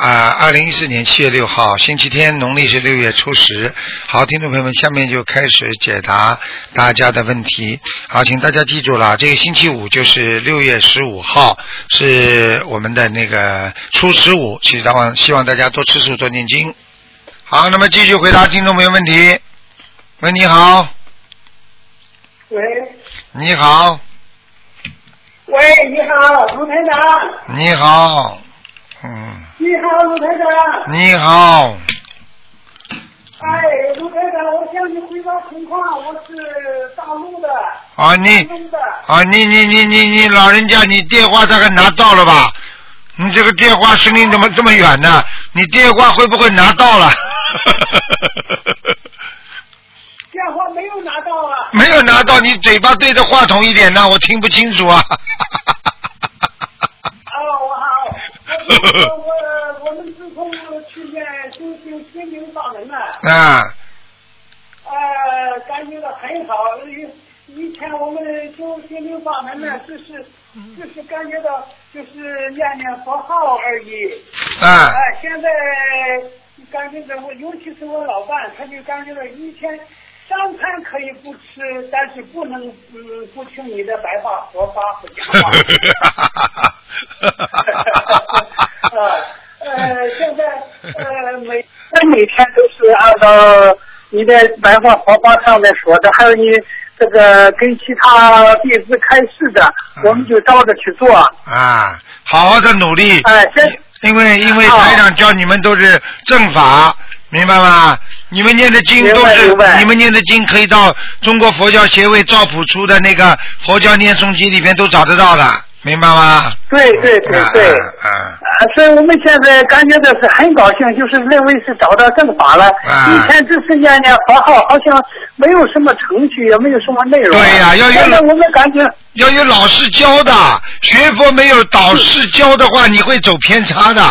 啊，二零一四年七月六号，星期天，农历是六月初十。好，听众朋友们，下面就开始解答大家的问题。好，请大家记住了，这个星期五就是六月十五号，是我们的那个初十五，希望希望大家多吃素，多念经。好，那么继续回答听众朋友问题。喂，你好，喂你好，喂，你好，卢台长。你好，嗯，你好，卢台长。你好，哎，卢台长，我向你汇报情况，我是大陆的。啊，你。啊，你你你你你老人家，你电话大概拿到了吧？你这个电话声音怎么这么远呢？你电话会不会拿到了？电话没有拿到啊。没有拿到，你嘴巴对着话筒一点呢，我听不清楚啊。哦，我。我们自从去年修行心灵法门了，啊，呃，感觉到很好。以以前我们修心灵法门呢，只是只是感觉到就是念念佛号而已。啊哎，现在感觉到我，尤其是我老伴，他就感觉到以前三餐可以不吃，但是不能嗯不听你的白话佛法和讲话。呃呃，现在呃每他每天都是按照你的白话佛法上面说的，还有你这个跟其他弟子开示的，我们就照着去做。啊，好好的努力。哎，这因为因为台长教你们都是正法，明白吗？你们念的经都是你们念的经可以到中国佛教协会赵朴初的那个佛教念诵集里面都找得到的，明白吗？对对对对。所以我们现在感觉到是很高兴，就是认为是找到正法了。啊以前只是念念佛号，好像没有什么程序，也没有什么内容。对呀要有现在我们感觉，要有老师教的，学佛没有导师教的话，你会走偏差的。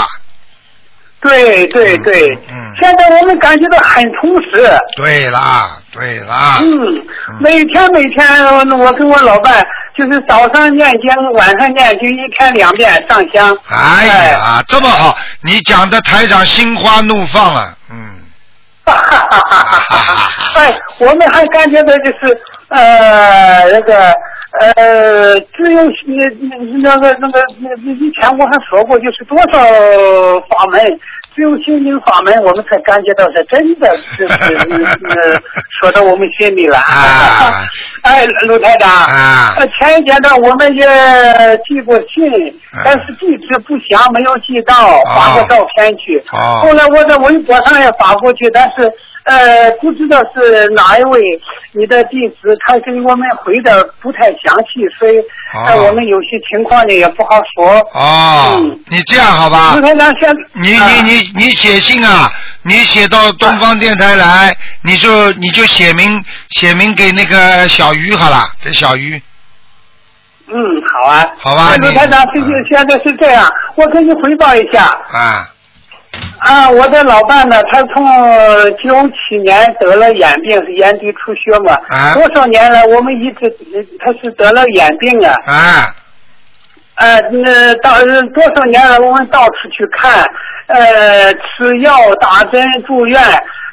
对对对，嗯嗯现在我们感觉到很充实。对啦，对啦。嗯，每天每天，我跟我老伴就是早上念经，晚上念经，一天两遍上香。哎呀，这么好，你讲的台长心花怒放了，嗯。哈哈哈哈哈哈！哎，我们还感觉到就是呃那个呃，只有那那个那个那以前我还说过，就是多少法门，只有心灵法门，我们才感觉到是真的是 是呃说到我们心里了。啊 哎，卢台长。前一阶段我们也寄过信，啊但是地址不详，没有寄到，发过照片去。哦后来我在微博上也发过去，但是呃，不知道是哪一位你的弟子，他给我们回的不太详细，所以呃，哦我们有些情况呢也不好说。哦嗯，你这样好吧？你啊。你你你写信啊，你写到东方电台来，你就你就写明写明给那个小鱼好了，给小鱼。嗯，好啊，好吧你那卢台长，这就嗯现在是这样，我给你汇报一下。啊啊，我的老伴呢，他从九七年得了眼病，是眼底出血嘛。啊多少年了，我们一直他是得了眼病啊。啊呃，那到多少年了，我们到处去看，呃，吃药、打针、住院，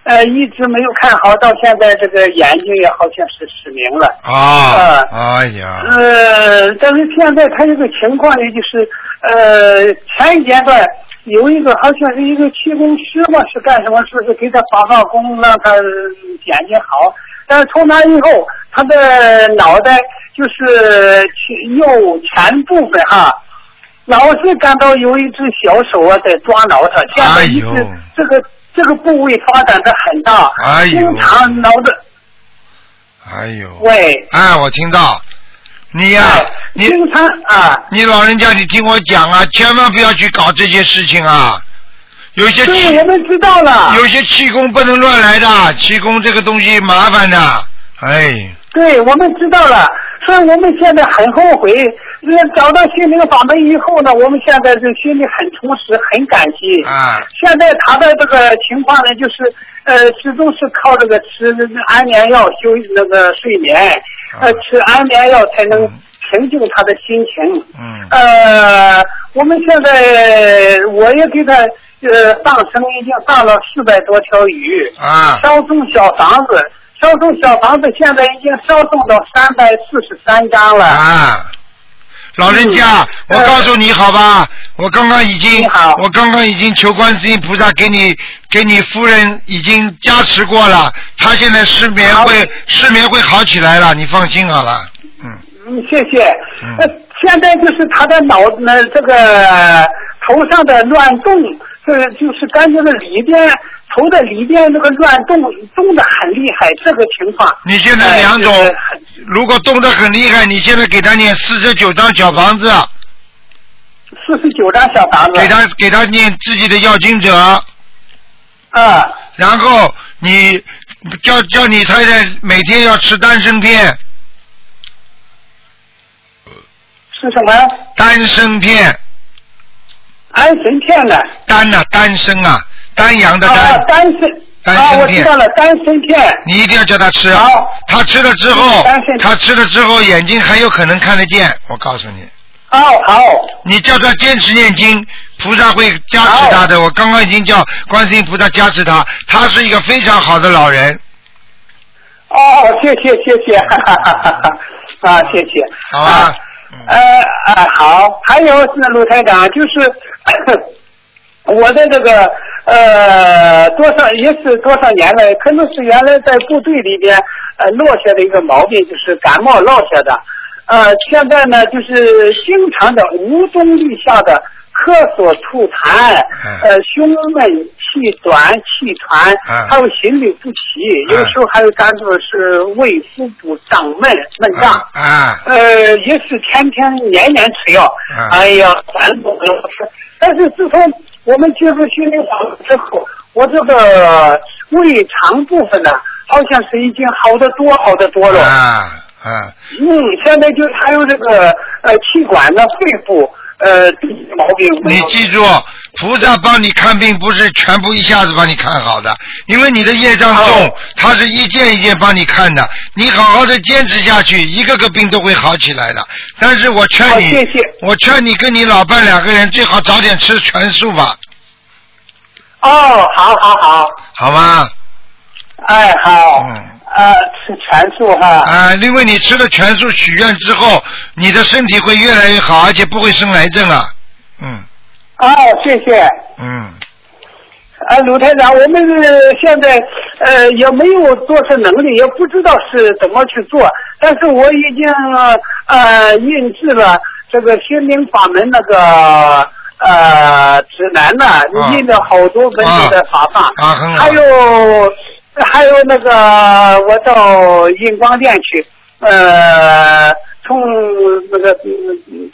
呃，一直没有看好，到现在这个眼睛也好像是失明了。哦，哎呀，呃，但是现在他这个情况呢，就是呃，前一阶段有一个好像是一个气功师嘛，是干什么？说是给他发发功，让他眼睛好。但是从那以后，他的脑袋就是前右前部分哈，老是感到有一只小手啊在抓挠他，现在一直这个这个部位发展的很大，哎呦经常挠的。哎呦，喂，哎，我听到，你呀、哎你经常啊。你老人家，你听我讲啊，千万不要去搞这些事情啊！有些对，气我们知道了。有些气功不能乱来的，气功这个东西麻烦的，哎，对，我们知道了，所以我们现在很后悔。那找到心灵法门以后呢，我们现在就心里很充实，很感激。啊，现在他的这个情况呢，就是呃，始终是靠这个吃安眠药休那个睡眠，呃，吃安眠药才能平静他的心情。嗯。呃，我们现在我也给他呃放生，已经放了四百多条鱼，啊，烧送小房子，烧送小房子现在已经烧送到三百四十三张了。啊，老人家，我告诉你好吧，我刚刚已经，我刚刚已经求观世音菩萨给你给你夫人已经加持过了，她现在失眠会失眠会好起来了，你放心好了，嗯，嗯，谢谢。嗯。呃，现在就是他的脑呢，这个头上的乱动，这就是感觉到里边头的里边那个乱动动的很厉害，这个情况。你现在两种如果动的很厉害，你现在给他念四十九张小房子，四十九张小房子。给他给他念自己的要经者，啊，然后你叫叫你太太每天要吃丹参片，是什么？丹参片，安神片呢？丹呐、丹参啊，丹阳的啊，丹，丹参。啊，丹参片我知道了，丹参片。你一定要叫他吃好。他吃了之后，他吃了之后眼睛很有可能看得见，我告诉你。哦，好。你叫他坚持念经，菩萨会加持他的。我刚刚已经叫观世音菩萨加持他，他是一个非常好的老人。哦，谢谢谢谢，哈哈哈哈哈啊，谢谢。好啊嗯呃啊好，还有是卢台长，就是我的这个呃多少也是多少年了，可能是原来在部队里边呃落下的一个毛病，就是感冒落下的。呃，现在呢，就是经常的无中立下的咳嗽、吐痰，嗯呃，胸闷、气短、气喘，嗯还有心律不齐，有时候还有感觉是胃腹部胀闷闷胀。啊，呃，也是天天年年吃药，嗯哎呀，反正不能吃。但是自从我们接触心灵法门之后，我这个胃肠部分呢，好像是已经好得多，好得多了。啊啊，嗯，现在就还有这个呃气管的、肺部呃毛病。你记住，菩萨帮你看病不是全部一下子帮你看好的，因为你的业障重，他是一件一件帮你看的。你好好的坚持下去，一个个病都会好起来的。但是我劝你，谢谢我劝你跟你老伴两个人最好早点吃全素吧，哦，好好好，好吗？哎好，嗯呃吃全素哈。啊，因为你吃了全素许愿之后，你的身体会越来越好，而且不会生癌症啊。嗯哦，谢谢。嗯，啊，卢台长，我们呃现在呃也没有多少能力，也不知道是怎么去做，但是我已经呃印制了这个心灵法门那个呃指南呢，啊印了好多本子的法放，啊很好还有还有那个我到印光店去，呃，从那个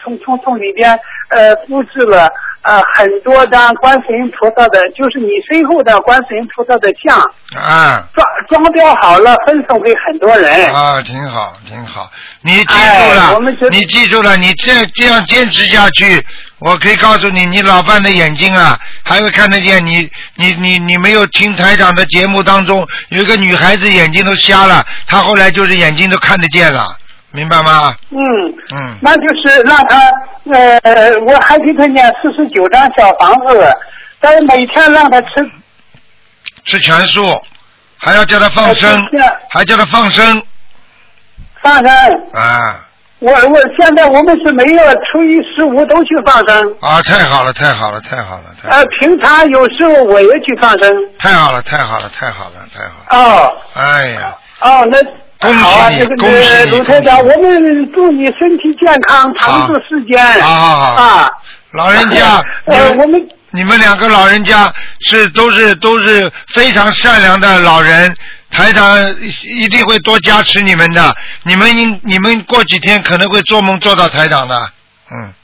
从从从里边呃复制了呃很多张观世音菩萨的，就是你身后的观世音菩萨的像，啊。装装裱好了，分送给很多人。啊，挺好，挺好。你记住哎了，我们你记住了，你这这样坚持下去，我可以告诉你，你老伴的眼睛啊，还会看得见你。你你你没有听台长的节目当中，有一个女孩子眼睛都瞎了，她后来就是眼睛都看得见了，明白吗？嗯，嗯，那就是让他呃，我还给他念四十九张小房子，但是每天让他吃吃全素，还要叫他放生呃，还叫他放生放生。啊我我现在我们是每月初一十五都去放生，啊！太好了，太好了，太好了，太好呃，平常有时候我也去放生。太好了，太好了，太好了，太好了！哦哎呀，哦，那恭喜你这个恭喜你呃卢台长，我们祝你身体健康，长寿世间。好好好啊，老人家，呃，我们们你们两个老人家是都是都是非常善良的老人，台长一定会多加持你们的。你们应你们过几天可能会做梦做到台长的，嗯，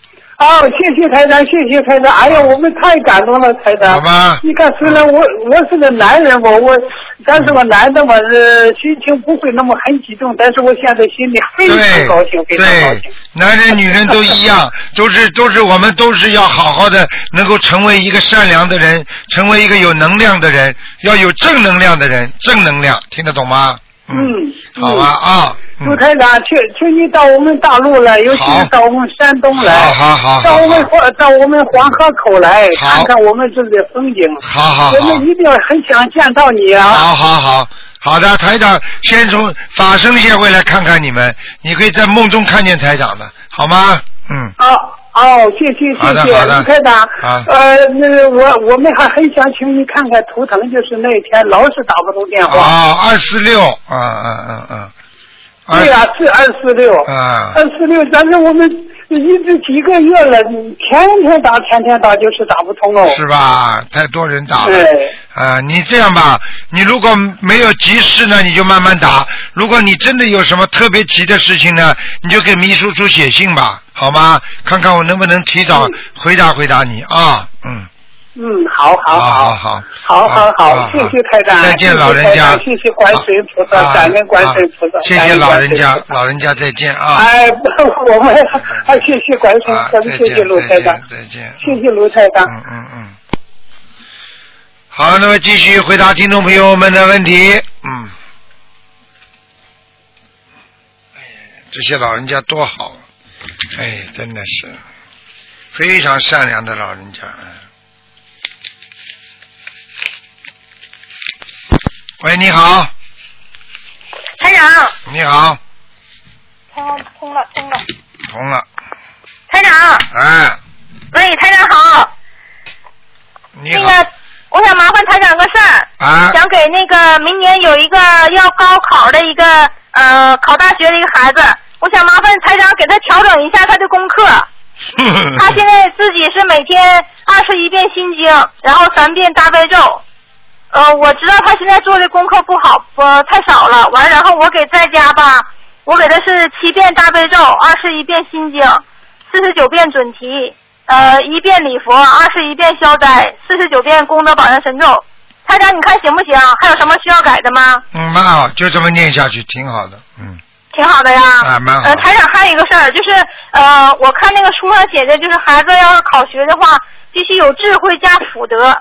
好，谢谢台长，谢谢台长。哎呀，我们太感动了，台长。好吧你看，虽然我我是个男人嘛，我但是我男的嘛，呃，心情不会那么很激动，但是我现在心里非常高兴，非常高对兴。，男人女人都一样，都是都是我们都是要好好的，能够成为一个善良的人，成为一个有能量的人，要有正能量的人，正能量，听得懂吗？嗯，好吧啊，朱嗯，台长，请请你到我们大陆来，尤其是到我们山东来，好好好好到我们黄到我们黄河口来看看我们这里的风景。好好好。我们，一定很想见到你啊！好好好。好的，台长，先从法生协会来看看你们，你可以在梦中看见台长的，好吗？嗯，哦哦，谢谢谢谢，的好的卢台长。啊呃，那个我我们还很想请你看看图腾，就是那天老是打不通电话。啊，二四六，啊嗯嗯嗯，对呀、是二四六。啊二四六，但是我们一直几个月了，天天打，天天打，就是打不通哦。是吧？太多人打了。对。啊，你这样吧，你如果没有急事呢，你就慢慢打；如果你真的有什么特别急的事情呢，你就给秘书处写信吧，好吗？看看我能不能提早嗯回答回答你啊。嗯，嗯，好，好，好，好，好，好，好，谢谢太太，再见老人家，谢谢观世菩萨，感恩观世菩萨，谢谢老人家，老人家再见啊！哎，我们还谢谢观世菩萨，谢谢卢太太，再见，谢谢卢太太，嗯嗯嗯。好，那么继续回答听众朋友们的问题。嗯，哎，这些老人家多好，哎，真的是。非常善良的老人家。喂，你好，台长，你好，通了通了通了，通了，台长，哎，喂，台长好，你好，那个我想麻烦台长个事儿，啊，想给那个明年有一个要高考的一个呃考大学的一个孩子，我想麻烦台长给他调整一下他的功课。他现在自己是每天二十一遍心经，然后三遍大悲咒。呃，我知道他现在做的功课不好，呃，太少了。完，然后我给在家吧，我给他是七遍大悲咒，二十一遍心经，四十九遍准提，呃，一遍礼佛，二十一遍消灾，四十九遍功德宝山神咒。台长，你看行不行？还有什么需要改的吗？嗯，蛮好，就这么念下去，挺好的，嗯。挺好的呀。啊蛮好呃，台长还有一个事儿，就是呃，我看那个书上写的，就是孩子要是考学的话，必须有智慧加福德。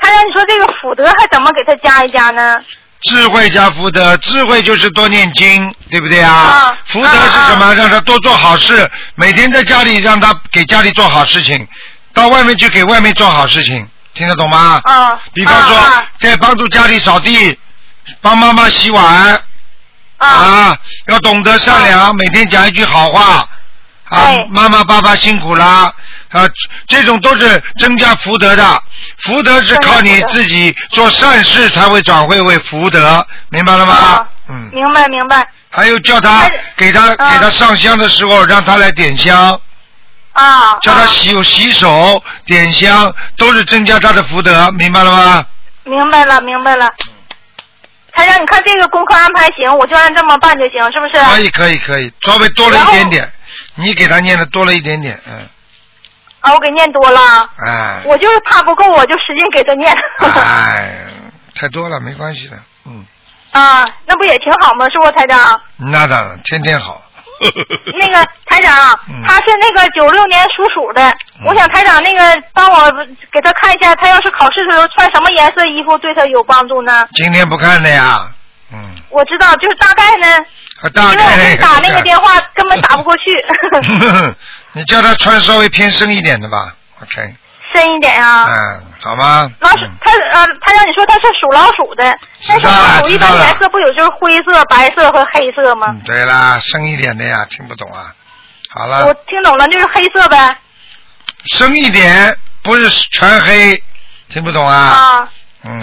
台长，你说这个福德还怎么给他加一加呢？智慧加福德，智慧就是多念经，对不对啊？啊福德是什么？让他多做好事，每天在家里让他给家里做好事情，到外面去给外面做好事情，听得懂吗？啊。比方说，啊在帮助家里扫地，帮妈妈洗碗啊啊，要懂得善良，每天讲一句好话啊，妈妈爸爸辛苦啦啊，这种都是增加福德的。福德是靠你自己做善事才会转会为福德，明白了吗啊？嗯，明白明白还有叫他给他啊给他上香的时候，让他来点香，啊。叫他啊洗洗手点香，都是增加他的福德，明白了吗？明白了明白了。台长，你看这个功课安排行，我就按这么办就行，是不是？可以可以可以，稍微多了一点点，你给他念的多了一点点，嗯，啊，我给念多了，哎，我就是怕不够，我就使劲给他念。哎，太多了没关系的，嗯，啊，那不也挺好吗？是不，台长？那当然，天天好。那个台长嗯，他是那个九六年属鼠的，我想台长那个帮我给他看一下，他要是考试的时候穿什么颜色衣服对他有帮助呢？今天不看的呀，嗯，我知道，就是大概呢，啊大因为我们打那个电话根本打不过去，你叫他穿稍微偏深一点的吧，OK，深一点啊。嗯，好吗？老鼠嗯，他呃，他让，你说他是属老鼠的，那属知道了老鼠一般颜色不有就是灰色、白色和黑色吗？嗯，对啦，深一点的呀，听不懂啊。好了我，听懂了，就是黑色呗。深一点，不是全黑，听不懂啊？啊，嗯，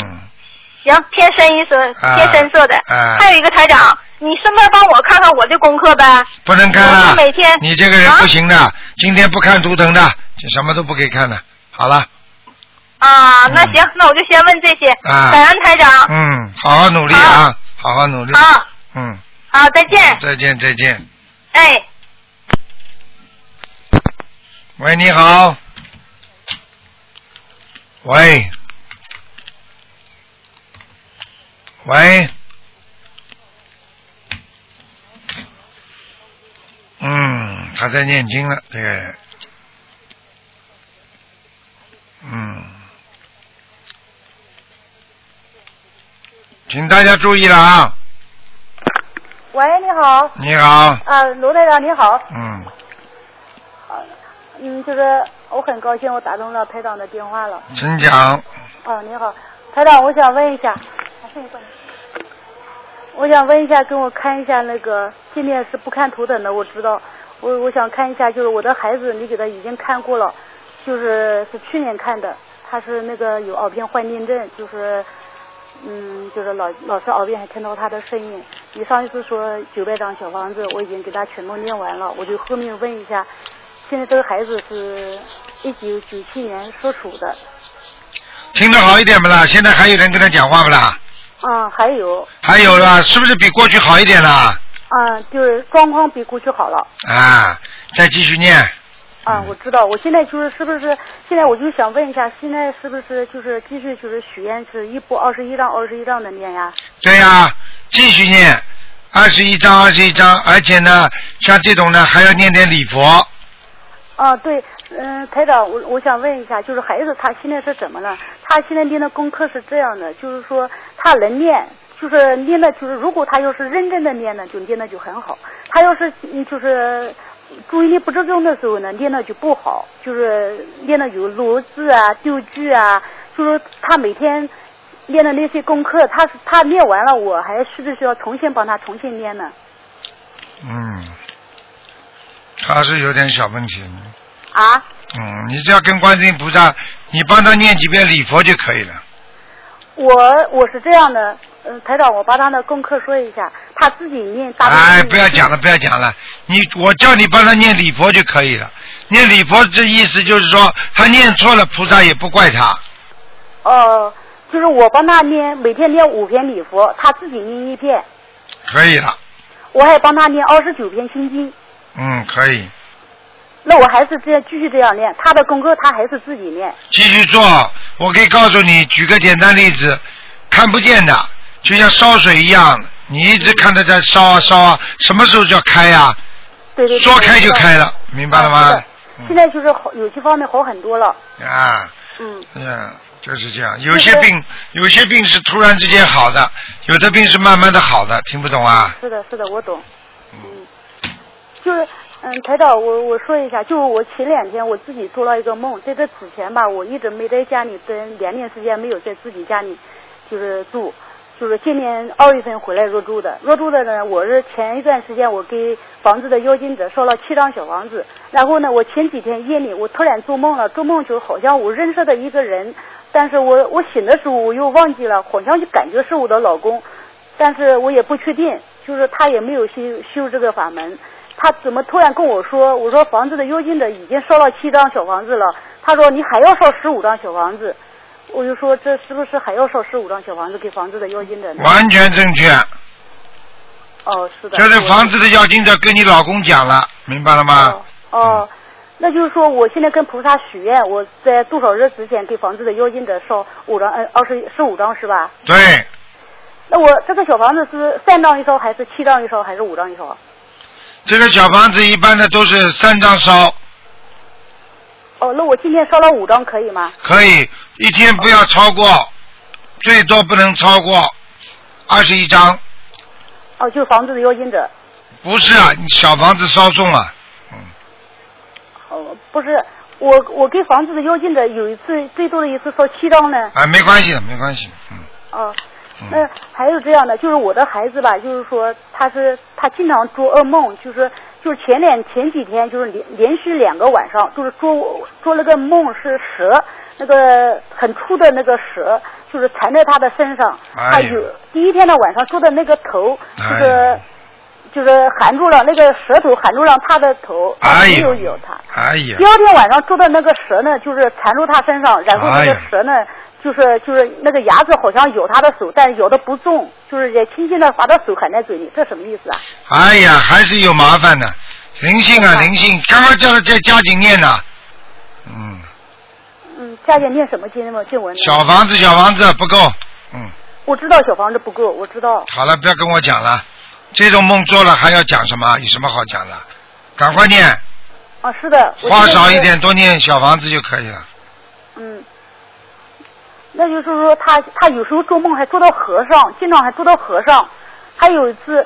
行，偏深一色，啊偏深色的。啊还有一个台长，你顺便帮我看看我的功课呗。不能看我了是每天，你这个人啊不行的，今天不看图腾的，就什么都不给看的。好了，啊，那嗯行，那我就先问这些。啊感恩台长。嗯，好好努力啊，好好努力。好，嗯，好，再见。再见再见。哎。喂，你好。喂。喂。嗯，他在念经了，这个人。嗯。请大家注意了啊！喂，你好。你好。啊，卢队长你好。嗯。嗯，就是我很高兴我打通了台长的电话了。请讲。哦，你好，台长，我想问一下，我想问一下，给我看一下那个，今天是不看图腾的，我知道，我我想看一下，就是我的孩子，你给他已经看过了，就是是去年看的，他是那个有耳片幻听症，就是，嗯，就是老老是耳边还听到他的声音。你上一次说九百张小房子，我已经给他全部念完了，我就后面问一下，现在这个孩子是一九九七年属鼠的，听得好一点不啦？现在还有人跟他讲话不啦？啊，还有，还有啦，是不是比过去好一点啦？啊，就是状况比过去好了。啊，再继续念。啊，我知道，我现在就是是不是现在我就想问一下，现在是不是就是继续就是许愿是一波二十一张二十一张的念呀？对呀、继续念，二十一章二十一章，而且呢，像这种呢还要念点礼佛。啊，对，嗯，台长，我我想问一下，就是孩子他现在是怎么了？他现在练的功课是这样的，就是说他能练，就是练的，就是如果他要是认真的练呢，就练的就很好；他要是就是注意力不集中的时候呢，练的就不好，就是练的有漏字啊、丢句啊，就是他每天练的那些功课，他他练完了，我还是不是要重新帮他重新练呢？嗯，他是有点小问题。啊？嗯，你只要跟观世音菩萨，你帮他念几遍礼佛就可以了。我我是这样的，嗯，台长，我把他的功课说一下，他自己念大悲咒哎，不要讲了，不要讲了，你我叫你帮他念礼佛就可以了。念礼佛这意思就是说，他念错了，菩萨也不怪他。哦、就是我帮他念，每天念五篇礼佛，他自己念一篇，可以了，我还帮他念二十九篇心经。嗯，可以，那我还是这样继续这样练，他的功课他还是自己练。继续做。我可以告诉你，举个简单例子，看不见的，就像烧水一样，你一直看着在烧啊烧啊，什么时候就要开呀、对对对。说开就开了。明白了吗啊？现在就是好，有些方面好很多了。啊，嗯，嗯，就是这样。有些病，有些病是突然之间好的，有的病是慢慢的好的，听不懂啊？是的，是的，我懂。嗯，就是嗯，台长，我我说一下，就是我前两天我自己做了一个梦，在这之前吧，我一直没在家里跟两年时间没有在自己家里就是住，就是今年二月份回来入住的。入住的呢，我是前一段时间我给房子的邀请者烧了七张小房子，然后呢，我前几天夜里我突然做梦了，做梦就好像我认识的一个人，但是我我醒的时候我又忘记了，好像就感觉是我的老公，但是我也不确定，就是他也没有修修这个法门。他怎么突然跟我说？我说房子的佣金的已经烧了七张小房子了。他说你还要烧十五张小房子。我就说这是不是还要烧十五张小房子给房子的妖精者呢？完全正确。哦，是的。就是房子的要金者跟你老公讲了，明白了吗？哦，那就是说我现在跟菩萨许愿，我在多少日之前给房子的妖精者烧五张，呃，二十十五张是吧？对，那我这个小房子是三张一烧，还是七张一烧，还是五张一烧？这个小房子一般的都是三张烧，哦，那我今天烧了五张可以吗？可以一天不要超过，最多不能超过二十一张。哦，就是房子的妖精者。不是啊，你小房子烧送啊，哦，不是，我我给房子的妖精者有一次最多的一次烧七张呢。啊，没关系的，没关系，嗯，哦，那还有这样的，就是我的孩子吧，就是说他是他经常做噩梦，就是就是前两前几天就是连连续两个晚上，就是做做了个梦是蛇，那个很粗的那个蛇，就是缠在他的身上，他有第一天的晚上做的那个头，就是、哎就是含住了那个舌头含住了他的头，哎没有咬他。哎呀。第，二天晚上做的那个蛇呢，就是缠住他身上，然后那个蛇呢，就是就是那个牙齿好像咬他的手，但咬的不重，就是也轻轻的把他手含在嘴里，这什么意思啊？哎呀，还是有麻烦的，灵性啊，灵性，刚刚叫他在加紧念呢，嗯，嗯加紧念什么经文经文？小房子小房子不够，嗯，我知道小房子不够，我知道。好了，不要跟我讲了，这种梦做了还要讲什么？有什么好讲的？赶快念，啊，是的。我花现在是少一点，多念小房子就可以了。嗯，那就是说他他有时候做梦还做到和尚，经常还做到和尚。还有一次，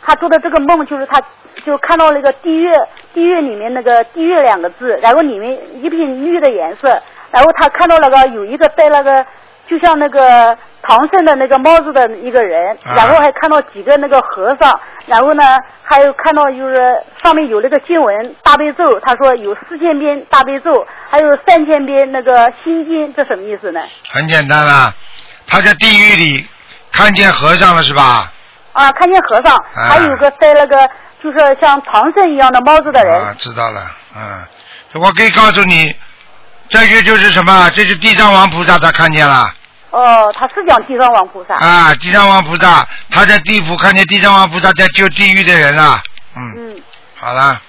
他做的这个梦就是他就看到那个地狱地狱里面那个地狱两个字，然后里面一片绿的颜色，然后他看到那个有一个戴那个就像那个唐僧的那个帽子的一个人，啊然后还看到几个那个和尚，然后呢还有看到就是上面有那个经文大悲咒，他说有四千遍大悲咒，还有三千遍那个心经，这什么意思呢？很简单啦，他在地狱里看见和尚了是吧？啊，看见和尚，啊还有个戴那个就是像唐僧一样的帽子的人，啊，知道了，嗯，我可以告诉你，这个就是什么？这是地藏王菩萨，他看见了哦，他是讲地藏王菩萨。啊！地藏王菩萨，他在地府看见地藏王菩萨在救地狱的人了，嗯，嗯，好了，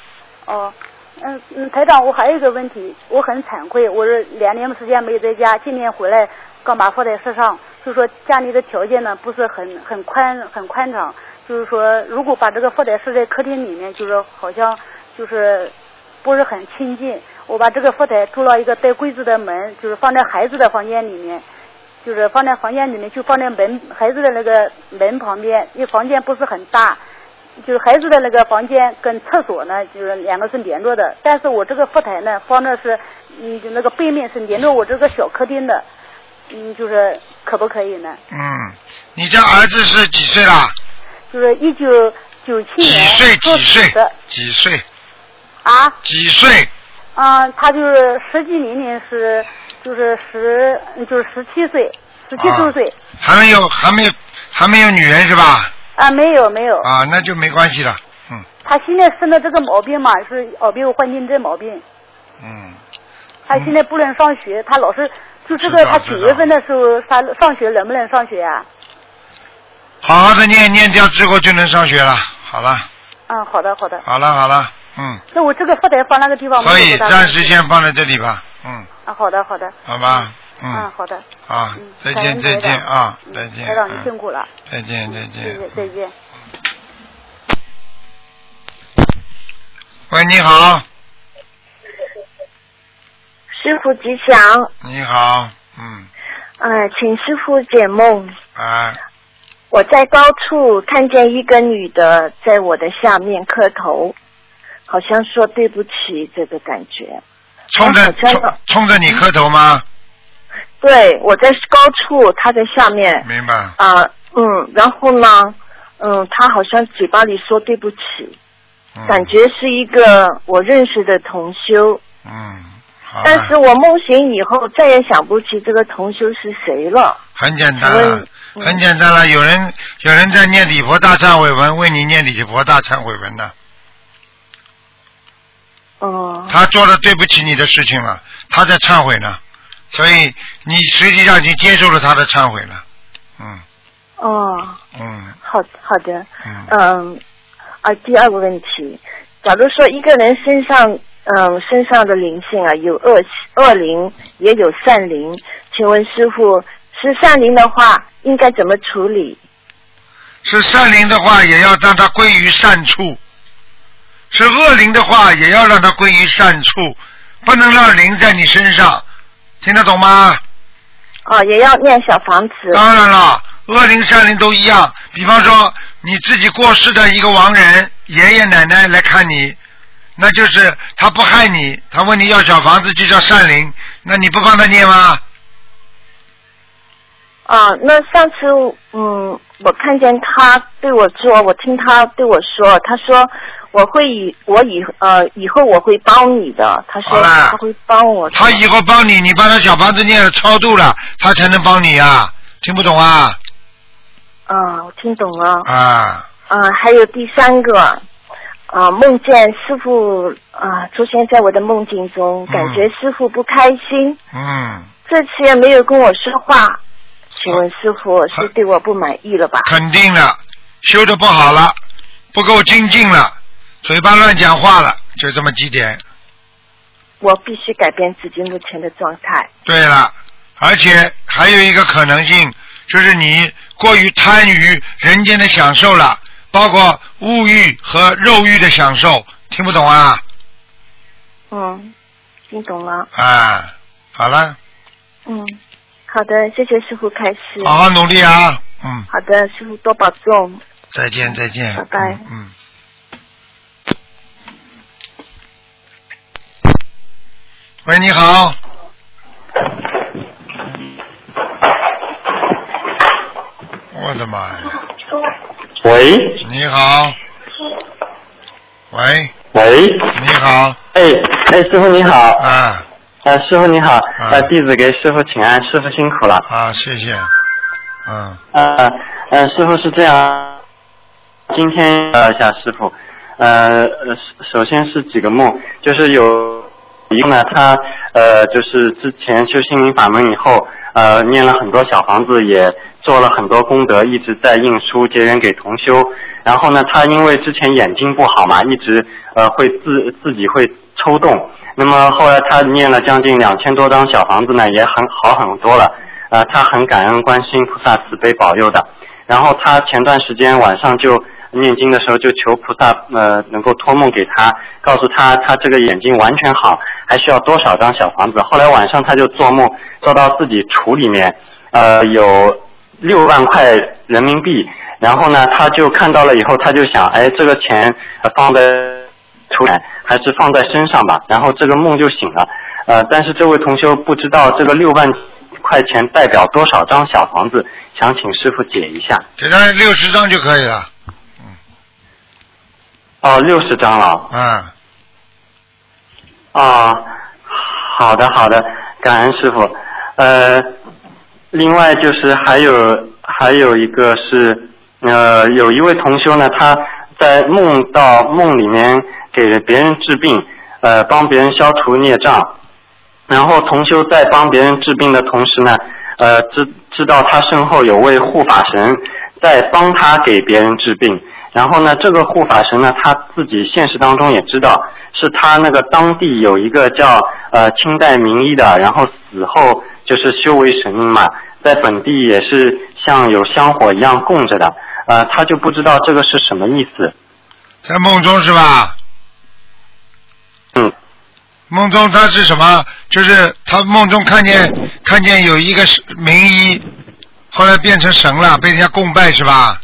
哦，嗯嗯，台长，我还有一个问题，我很惭愧，我是两年时间没在家，今年回来刚把佛台设上，就说家里的条件呢不是很很宽很宽敞，就是说如果把这个佛台设在客厅里面，就是好像就是不是很亲近。我把这个佛台做了一个带柜子的门，就是放在孩子的房间里面。就是放在房间里面，就放在门孩子的那个门旁边，因为房间不是很大，就是孩子的那个房间跟厕所呢，就是两个是连着的。但是我这个佛台呢，放的是，嗯，就那个背面是连着我这个小客厅的，嗯，就是可不可以呢？嗯，你家儿子是几岁啦？就是一九九七几年岁？做几岁的？几岁？啊，几岁？嗯，他就是实际年龄是就是十就是十七岁，十七周岁还没有，还没有，还没有女人是吧？啊，没有没有，啊，那就没关系了，嗯他现在生的这个毛病嘛是耳鼻喉幻听症毛病。嗯，他现在不能上学，他老是就这个他九月份的时候，他上学能不能上学啊？好好的念念掉之后就能上学了。好了，嗯，好的好的。好了，好了，嗯，那我这个佛台放那个地方没可以暂时先放在这里吧，嗯，啊，好的好的。好吧，嗯，嗯，好的。啊嗯，，再见再见啊，嗯再见，台长，辛苦了。再见再谢见。谢，再见。喂，你好，师傅吉祥，你好，嗯，哎，请师傅解梦。啊，我在高处看见一个女的在我的下面磕头，好像说对不起这个感觉。冲着冲冲着你磕头吗？对，我在高处，他在下面明白，啊、嗯，然后呢，嗯，他好像嘴巴里说对不起，嗯感觉是一个我认识的同修，嗯，好，但是我梦醒以后再也想不起这个同修是谁了。很简单很简单了。有人有人在念礼佛大忏悔文，为你念礼佛大忏悔文呢。哦、他做了对不起你的事情了，他在忏悔呢，所以你实际上已经接受了他的忏悔了。嗯哦，嗯好好的。嗯，嗯，啊，第二个问题，假如说一个人身上，嗯，身上的灵性啊，有恶恶灵，也有善灵，请问师傅，是善灵的话，应该怎么处理？是善灵的话，也要让他归于善处；是恶灵的话，也要让它归于善处，不能让灵在你身上，听得懂吗？啊，也要念小房子。当然了，恶灵善灵都一样。比方说，你自己过世的一个亡人，爷爷奶奶来看你，那就是他不害你，他问你要小房子就叫善灵，那你不帮他念吗？啊，那上次嗯，我看见他对我说，我听他对我说，他说我会以我以呃以后我会帮你的，他说他会帮我。他以后帮你，你把他小房子念了超度了，他才能帮你啊！听不懂啊？啊，我听懂了。啊，啊，还有第三个，啊，梦见师傅啊出现在我的梦境中，感觉师傅不开心，嗯，这次也没有跟我说话，请问师傅是对我不满意了吧？肯定的，修的不好了，不够精进了，嘴巴乱讲话了，就这么几点。我必须改变自己目前的状态。对了，而且还有一个可能性，就是你过于贪于人间的享受了，包括物欲和肉欲的享受，听不懂啊？嗯，听懂了。啊，好了，嗯，好的，谢谢师傅开始。好好努力啊，嗯，好的，师傅多保重。再见再见，拜拜嗯。嗯喂，你好。我的妈呀！喂你好。喂，喂，你好。哎哎，师傅你好，啊呃，师傅你好，呃，弟子给师傅请安，师傅辛苦了。啊，谢谢。嗯呃呃，师傅是这样，今天呃一下师傅，呃呃，首先是几个梦，就是有一个呢，他呃就是之前修心灵法门以后，呃念了很多小房子，也做了很多功德，一直在印书结缘给同修。然后呢，他因为之前眼睛不好嘛，一直呃会自自己会抽动。那么后来他念了将近两千多张小房子呢，也很好很多了。呃，他很感恩观世音菩萨慈悲保佑的。然后他前段时间晚上就念经的时候就求菩萨呃能够托梦给他，告诉他他这个眼睛完全好，还需要多少张小房子。后来晚上他就做梦做到自己橱里面呃有六万块人民币，然后呢他就看到了以后他就想，哎这个钱放在出来还是放在身上吧，然后这个梦就醒了。呃，但是这位同修不知道这个六万块钱代表多少张小房子，想请师傅解一下。给他六十张就可以了。哦，六十张了。嗯，啊，好的好的，感恩师傅。呃，另外就是还有还有一个是呃，有一位同修呢，他在梦到梦里面给别人治病，呃，帮别人消除孽障。然后同修在帮别人治病的同时呢，呃，知知道他身后有位护法神在帮他给别人治病。然后呢，这个护法神呢，他自己现实当中也知道，是他那个当地有一个叫呃清代名医的，然后死后就是修为神明嘛，在本地也是像有香火一样供着的，呃，他就不知道这个是什么意思。在梦中是吧？嗯。梦中他是什么？就是他梦中看见看见有一个名医，后来变成神了，被人家供拜是吧？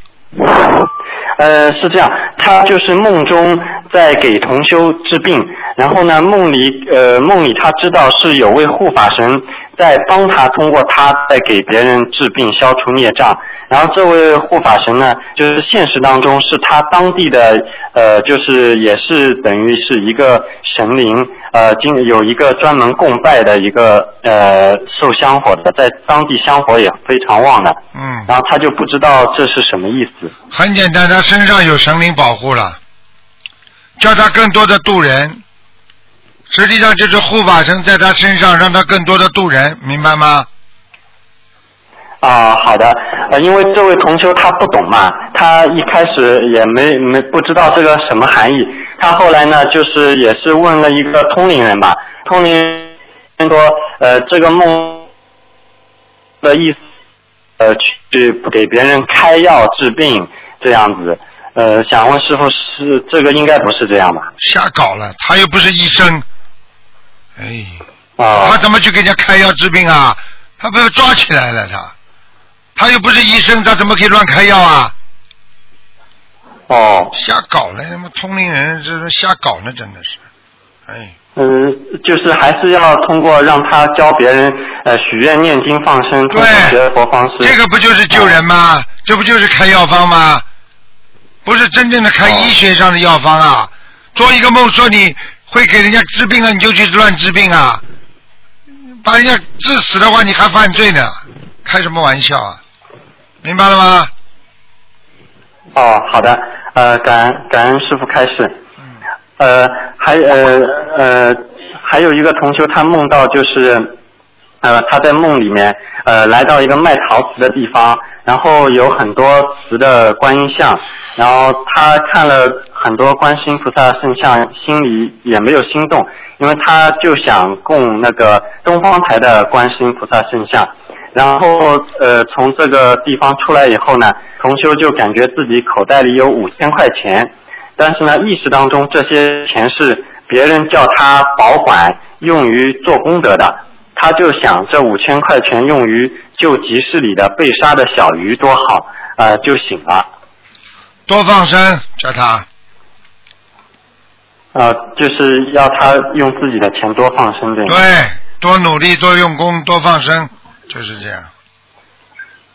呃，是这样，他就是梦中在给同修治病，然后呢，梦里呃梦里他知道是有位护法神在帮他，通过他在给别人治病，消除孽障。然后这位护法神呢，就是现实当中是他当地的呃，就是也是等于是一个神灵，呃，经有一个专门供拜的一个呃受香火的，在当地香火也非常旺的。嗯。然后他就不知道这是什么意思。很简单，他身上有神灵保护了，叫他更多的渡人。实际上就是护法神在他身上，让他更多的渡人，明白吗？啊，好的，呃，因为这位同修他不懂嘛，他一开始也没没不知道这个什么含义，他后来呢，就是也是问了一个通灵人吧，通灵人说，呃，这个梦的意思，呃，去给别人开药治病这样子，呃，想问师傅是这个应该不是这样吧？瞎搞了，他又不是医生，哎，啊，他怎么去给人家开药治病啊？他被抓起来了，他，他又不是医生，他怎么可以乱开药啊？哦，瞎搞了，他妈通灵人这是瞎搞呢，真的是，哎，嗯，就是还是要通过让他教别人呃许愿、念经、放生，通过学佛方式。这个不就是救人吗？这不就是开药方吗？不是真正的开医学上的药方啊！做一个梦说你会给人家治病了，你就去乱治病啊！把人家治死的话，你还犯罪呢？开什么玩笑啊？明白了吗？哦，好的，呃，感恩感恩师傅开始。呃，还呃呃，还有一个同修，他梦到就是，呃，他在梦里面呃来到一个卖陶瓷的地方，然后有很多瓷的观音像，然后他看了很多观世音菩萨圣像，心里也没有心动，因为他就想供那个东方台的观世音菩萨圣像。然后呃，从这个地方出来以后呢，同修就感觉自己口袋里有五千块钱，但是呢，意识当中这些钱是别人叫他保管用于做功德的，他就想这五千块钱用于救集市里的被杀的小鱼多好，呃，就醒了。多放生，叫他呃，就是要他用自己的钱多放生对吗？对，多努力，多用功，多放生，就是这样。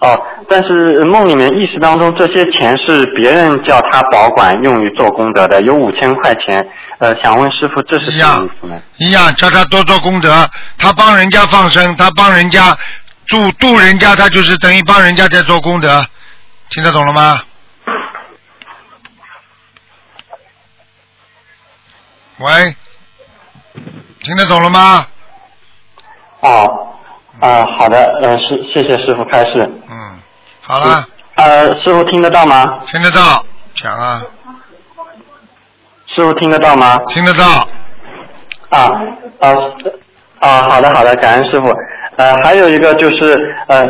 哦，但是梦里面意识当中这些钱是别人叫他保管用于做功德的，有五千块钱，呃，想问师傅这是什么意思呢？一样，叫他多做功德，他帮人家放生，他帮人家助度人家，他就是等于帮人家在做功德，听得懂了吗？喂，听得懂了吗？哦，啊、好的，呃，是谢谢师傅开示。嗯，好了，呃，师傅听得到吗？听得到，讲啊，师傅听得到吗？听得到，啊啊啊，好的好的，感恩师傅。呃，还有一个就是呃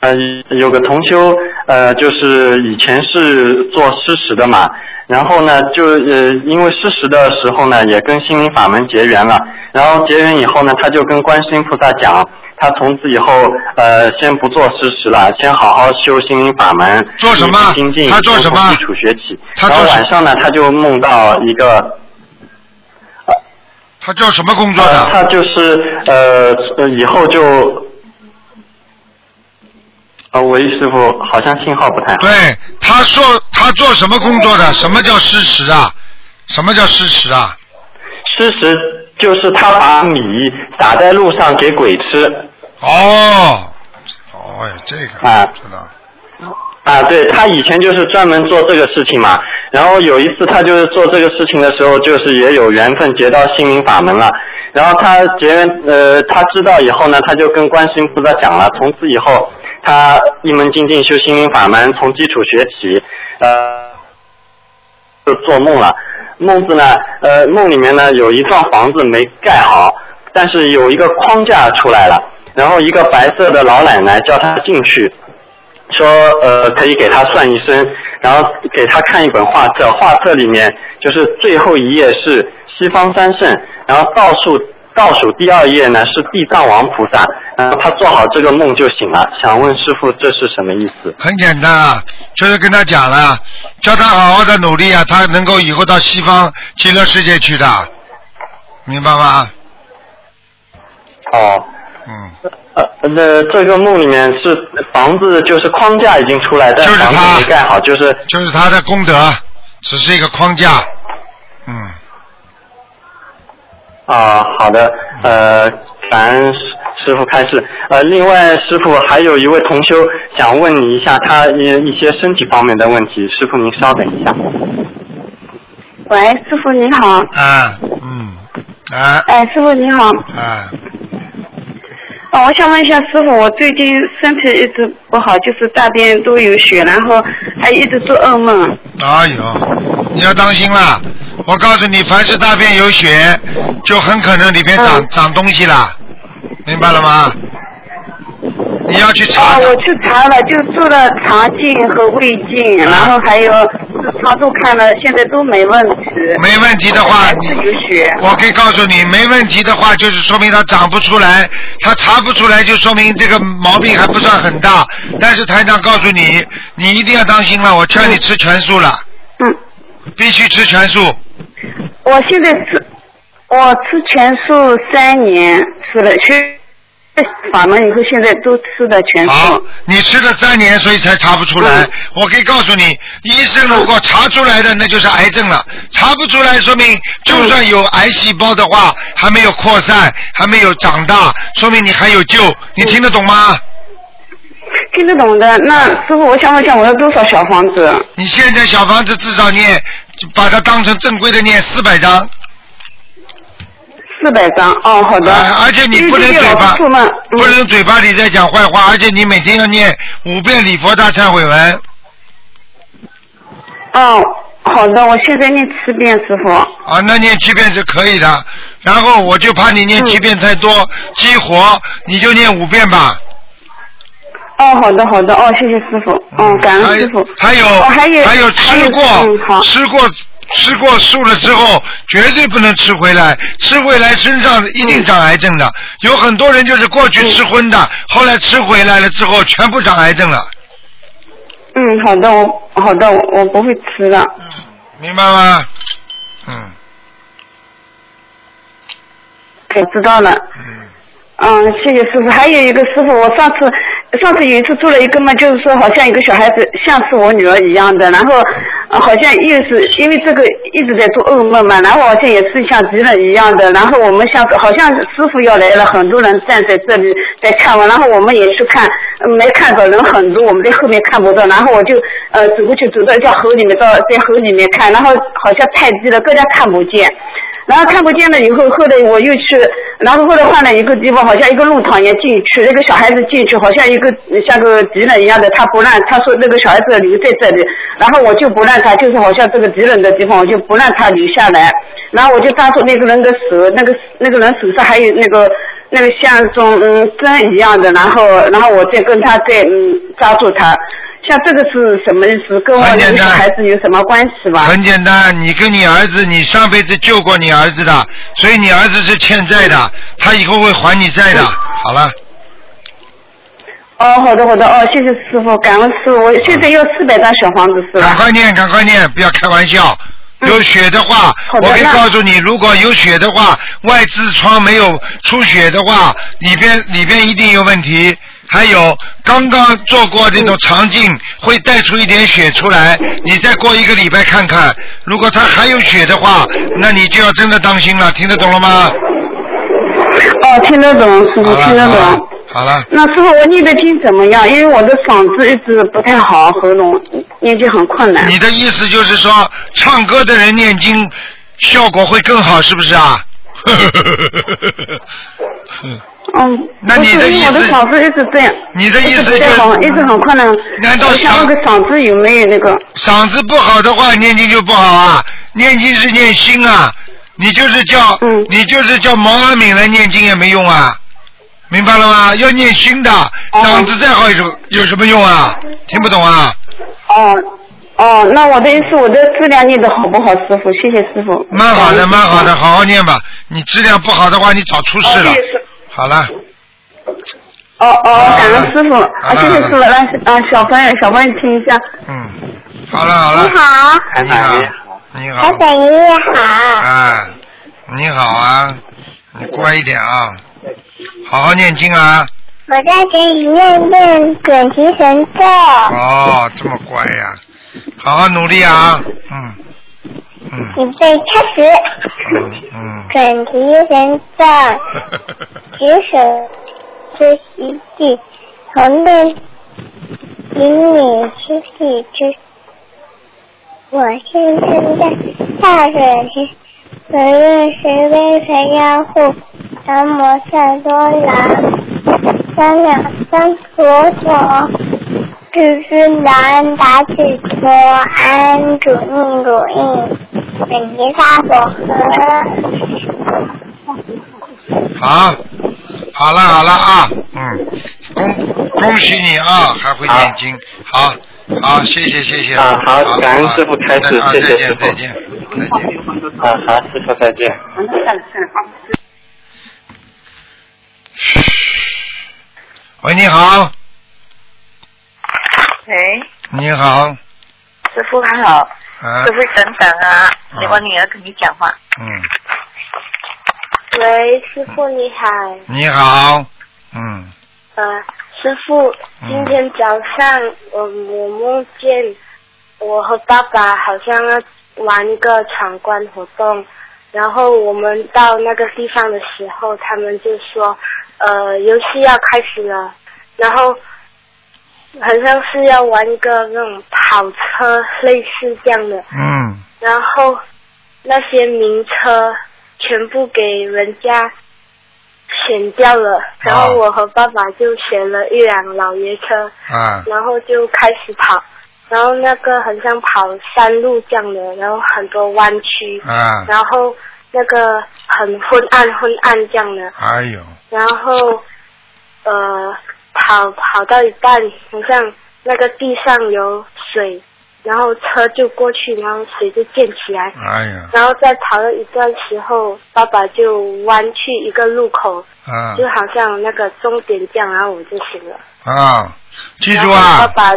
呃，有个同修呃，就是以前是做施食的嘛，然后呢，就呃，因为施食的时候呢，也跟心灵法门结缘了，然后结缘以后呢，他就跟观世音菩萨讲。他从此以后，呃，先不做施食了，先好好修心灵法门，做什么一精进，他做什么从基础学起。然后他做什晚上呢，他就梦到一个他叫什么工作呃，的？他就是呃呃，以后就，呃，喂，师傅，好像信号不太好。对，他说他做什么工作的？什么叫诗词啊？什么叫诗词啊？事实就是他把米撒在路上给鬼吃哦，哦，这个啊知道。啊，对他以前就是专门做这个事情嘛。然后有一次他就是做这个事情的时候，就是也有缘分结到心灵法门了。然后他结缘呃，他知道以后呢，他就跟观世音菩萨讲了，从此以后他一门精进修心灵法门，从基础学起，呃，就做梦了。梦子呢，呃，梦里面呢有一幢房子没盖好，但是有一个框架出来了，然后一个白色的老奶奶叫他进去，说呃可以给他算一生，然后给他看一本画册，画册里面就是最后一页是西方三圣，然后倒数倒数第二页呢是地藏王菩萨，然后他做好这个梦就醒了，想问师傅这是什么意思？很简单啊，就是跟他讲了，叫他好好的努力啊，他能够以后到西方极乐世界去的，明白吗？哦。嗯，呃，那这个梦里面是房子，就是框架已经出来，但房就是他子没盖好，就是就是他的功德，只是一个框架。嗯，啊，好的，呃，感恩师师傅开示。呃，另外师傅还有一位同修想问你一下他一一些身体方面的问题，师傅您稍等一下。喂，师傅您好。啊，嗯，啊哎，师傅您好。啊，哦，我想问一下师傅，我最近身体一直不好，就是大便都有血，然后还一直做噩梦。哎呦，你要当心啦！我告诉你，凡是大便有血，就很可能里面长、嗯长东西了，明白了吗？你要去查哦，我去查了，就做了肠镜和胃镜，然后还有超度看了，现在都没问题。没问题的话还，是有血。我可以告诉你，没问题的话，就是说明它长不出来，它查不出来，就说明这个毛病还不算很大。但是台长告诉你，你一定要当心了，我劝你吃全素了，嗯，必须吃全素。我现在是，我吃全素三年，吃了去法门以后，现在都吃的全好素。，你吃了三年，所以才查不出来。我可以告诉你，医生如果查出来的，那就是癌症了；查不出来，说明就算有癌细胞的话，还没有扩散，还没有长大，说明你还有救。你听得懂吗？听得懂的。那师傅，我想问一下，我要多少小房子？你现在小房子至少念，把它当成正规的念四百张。四百张。哦，好的。啊而且你不能嘴巴不能嘴巴里在讲坏话，而且你每天要念五遍礼佛大忏悔文。哦，好的，我现在念七遍，师傅。啊，那念七遍是可以的。然后我就怕你念七遍太多，激活，你就念五遍吧。哦，好的，好的，哦，谢谢师傅，嗯，感恩师傅。还有哦还有还有吃过吃过吃过素了之后，绝对不能吃回来，吃回来身上一定长癌症的。有很多人就是过去吃荤的，后来吃回来了之后，全部长癌症了，嗯，好的，我好的，我我不会吃的。明白吗？嗯我知道了。嗯，谢谢师傅。还有一个师傅，我上次上次有一次做了一个梦，就是说好像一个小孩子像是我女儿一样的，然后、好像又是因为这个一直在做噩梦嘛，然后好像也是像敌人一样的，然后我们像好像师傅要来了，很多人站在这里在看我，然后我们也去看，没看到人很多，我们在后面看不到，然后我就呃走过去走到一条河里面，到在河里面看，然后好像太低了，更加看不见。然后看不见了以后，后来我又去，然后后来换了一个地方，好像一个弄堂也进去，那个小孩子进去，好像一个像个敌人一样的，他不让，他说那个小孩子留在这里，然后我就不让他，就是好像这个敌人的地方，我就不让他留下来，然后我就抓住那个人的手，那个那个人手上还有那个那个像种嗯针一样的，然后然后我再跟他再嗯抓住他，像这个是什么意思？跟我那个小孩子有什么关系吗？很简单，你跟你儿子，你上辈子救过你儿子的，所以你儿子是欠债的，他以后会还你债的。好了，哦，好的好的，哦，谢谢师傅，感恩师傅，我现在要四百张小房子是吧？赶快念，赶快念，不要开玩笑。有血的话，嗯的我可以告诉你，如果有血的话，外痔疮没有出血的话，里边里边一定有问题。还有刚刚做过这种肠镜，会带出一点血出来。你再过一个礼拜看看，如果他还有血的话，那你就要真的当心了。听得懂了吗？哦，听得懂，师傅听得懂。好了，那师傅，我念的经怎么样？因为我的嗓子一直不太好，喉咙念经很困难。你的意思就是说，唱歌的人念经效果会更好，是不是啊？嗯，那你的意思我的嗓子一直这样，你的意思就是一直很困难。难道我想那个嗓子有没有那个？嗓子不好的话，念经就不好啊。念经是念心啊，你就是叫、嗯你就是叫毛阿敏来念经也没用啊，明白了吗？要念心的，哦嗓子再好有什有什么用啊？听不懂啊？哦哦，那我的意思，我的质量念的好不好，师傅？谢谢师傅。蛮好的，蛮好的，好好念吧。你质量不好的话，你早出事了。好了，哦哦，感恩师傅，好啊，谢谢师傅，让啊小朋友小朋友听一下。嗯，好了好了。你好，你好，你好台，长爷爷好。啊，你好啊，你乖一点啊，好好念经啊。我在给你念念准提神咒。哦，这么乖呀、好好努力啊，嗯，嗯预备开始，嗯嗯，准提神咒，举手知悉地，红灯引你知地之。我现身在大水前，本愿十杯垂腰护，南无赛多兰，三两三左左。至知难达至多安主应主应，本提萨所合。好，好了好了啊，嗯，恭恭喜你啊，还会念经，好，好，谢谢谢谢，啊好感恩师傅开示啊谢谢再见师傅。再见再见。啊，好，师傅再见。喂，你好，喂，你好，师傅好，啊。师，傅等等啊，给我女儿跟你讲话。嗯，喂，师傅你好，你好，嗯，呃，师傅，嗯。今天早上我我梦见我和爸爸好像要玩一个闯关活动，然后我们到那个地方的时候，他们就说，呃，游戏要开始了，然后好像是要玩一个那种跑车类似这样的，嗯，然后那些名车全部给人家选掉了，然后我和爸爸就选了一辆老爷车，啊，然后就开始跑，然后那个很像跑山路这样的，然后很多弯曲，啊，然后那个很昏暗昏暗这样的，哎呦，然后呃跑跑到一半，好像那个地上有水，然后车就过去，然后水就溅起来，哎呀，然后再跑了一段时候，爸爸就弯去一个路口，啊。就好像那个终点这样，然后我就醒了。啊，记住啊，爸爸，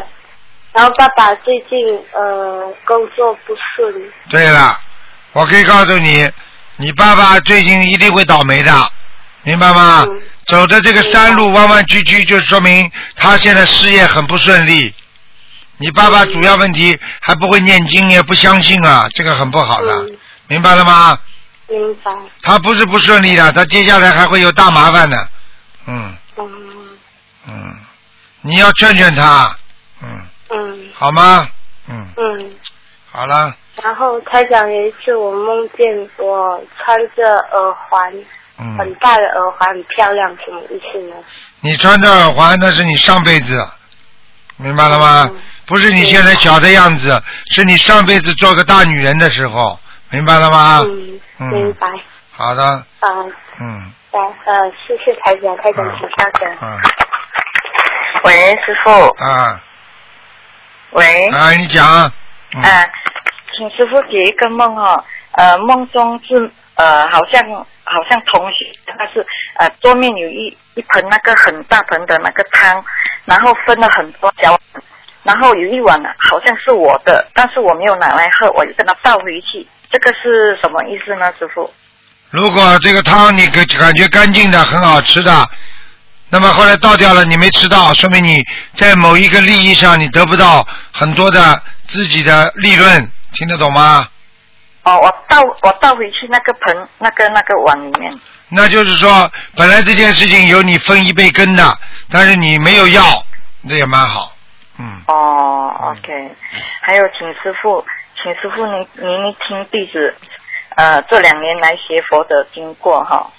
然后爸爸最近呃工作不顺，对了，我可以告诉你，你爸爸最近一定会倒霉的，明白吗？嗯。走的这个山路弯弯曲曲，就说明他现在事业很不顺利。你爸爸主要问题还不会念经，也不相信啊，这个很不好的，嗯明白了吗？明白？他不是不顺利的，他接下来还会有大麻烦的。嗯嗯嗯，你要劝劝他，嗯，嗯好吗？嗯，嗯。好了，然后台长有一次我梦见我穿着耳环，嗯，很大的耳环，很漂亮，什么意思呢？你穿着耳环那是你上辈子，明白了吗？嗯不是你现在小的样子，是你上辈子做个大女人的时候，明白了吗？嗯，嗯明白。好的，啊，嗯来呃，谢谢台长，台长请稍等。嗯喂，师傅。啊喂。啊，你讲，嗯啊，请师傅解一个梦哦。呃，梦中是呃，好像好像同学，他是呃，桌面有一一盆那个很大盆的那个汤，然后分了很多小碗，然后有一碗呢好像是我的，但是我没有拿来喝，我就跟他倒回去。这个是什么意思呢，师傅？如果这个汤你感感觉干净的，很好吃的，那么后来倒掉了，你没吃到，说明你在某一个利益上你得不到很多的自己的利润，听得懂吗？哦，我倒我倒回去那个盆那个那个碗里面。那就是说，本来这件事情有你分一杯羹的，但是你没有要，这也蛮好。嗯，哦，OK，还有请师傅，请师傅您您听弟子，呃，这两年来学佛的经过哈，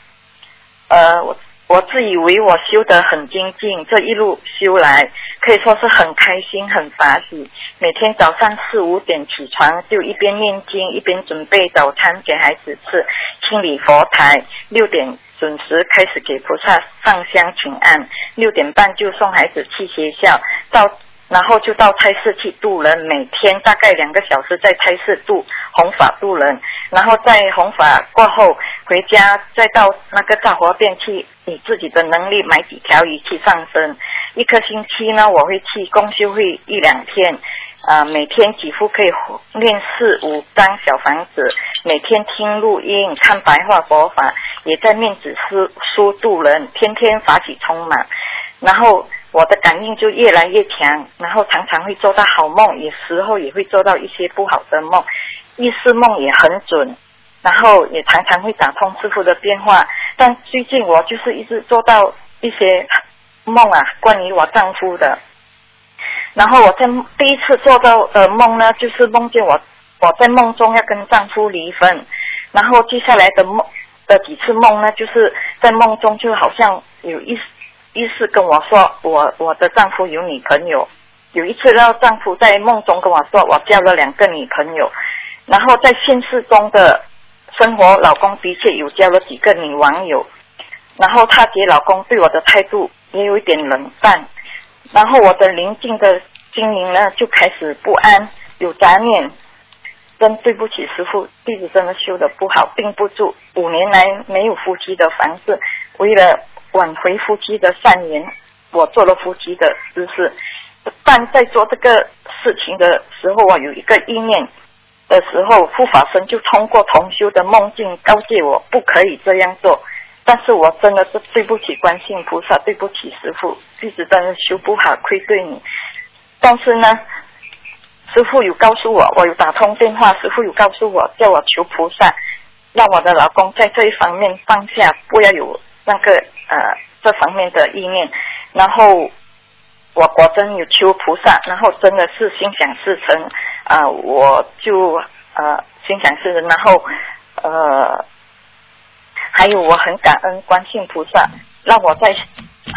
呃，我我自以为我修得很精进，这一路修来可以说是很开心很法喜，每天早上四五点起床，就一边念经一边准备早餐给孩子吃，清理佛台，六点准时开始给菩萨上香请安，六点半就送孩子去学校，到然后就到菜市去渡人，每天大概两个小时在菜市渡弘法渡人，然后在弘法过后回家，再到那个杂货店去以自己的能力买几条鱼去上身。一个星期呢，我会去公修会一两天，呃，每天几乎可以练四五张小房子，每天听录音、看白话佛法，也在面子书书度人，天天法喜充满。然后我的感应就越来越强，然后常常会做到好梦，有时候也会做到一些不好的梦，意识梦也很准，然后也常常会打通师傅的电话。但最近我就是一直做到一些梦啊，关于我丈夫的。然后我在第一次做到的梦呢，就是梦见我我在梦中要跟丈夫离婚，然后接下来的梦的几次梦呢，就是在梦中就好像有意识意思跟我说，我我的丈夫有女朋友。有一次让，丈夫在梦中跟我说，我交了两个女朋友。然后在现实中的生活，老公的确有交了几个女网友。然后她姐老公对我的态度也有一点冷淡。然后我的灵境的经营呢，就开始不安，有杂念。真对不起师傅，弟子真的修的不好，定不住。五年来没有夫妻的房子，为了挽回夫妻的善缘，我做了夫妻的姿势。但在做这个事情的时候，我有一个意念的时候，护法神就通过同修的梦境告诫我不可以这样做。但是我真的是对不起观世音菩萨，对不起师傅，弟子真的修不好，愧对你。但是呢，师傅有告诉我，我有打通电话，师傅有告诉我，叫我求菩萨，让我的老公在这一方面放下，不要有那个呃这方面的意念。然后我果真有求菩萨，然后真的是心想事成啊、我就呃心想事成，然后呃还有我很感恩观世菩萨，让我在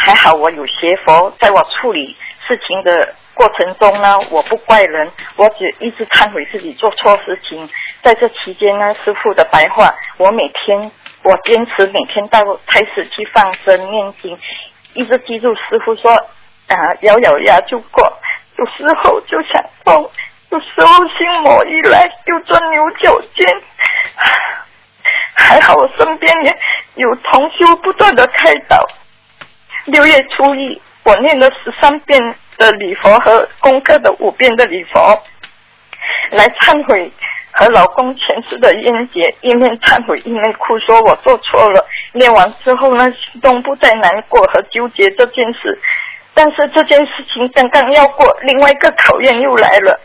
还好我有学佛，在我处理事情的过程中呢，我不怪人，我只一直忏悔自己做错事情。在这期间呢，师傅的白话，我每天我坚持每天到开始去放生念经，一直记住师傅说啊，咬咬牙就过，有时候就想动，有时候心魔一来又钻牛角尖。还好我身边也有同修不断的开导。六月初一，我念了十三遍的礼佛和功课的五遍的礼佛，来忏悔和老公前世的冤结，一面忏悔一面哭，说我做错了。念完之后呢，心中不再难过和纠结这件事，但是这件事情刚刚要过，另外一个考验又来了，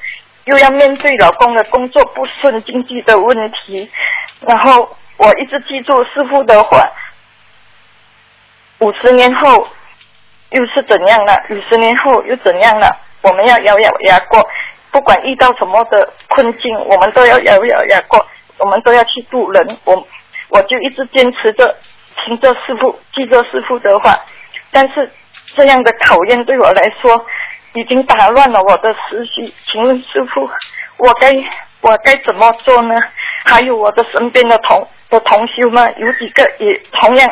又要面对老公的工作不顺、经济的问题，然后我一直记住师傅的话。五十年后又是怎样了？五十年后又怎样了？我们要咬咬牙过，不管遇到什么的困境，我们都要咬咬牙过，我们都要去渡人。我我就一直坚持着，听着师傅，记着师傅的话。但是这样的考验对我来说，已经打乱了我的思绪。请问师傅，我该我该怎么做呢？还有我的身边的同的同修们，有几个也同样。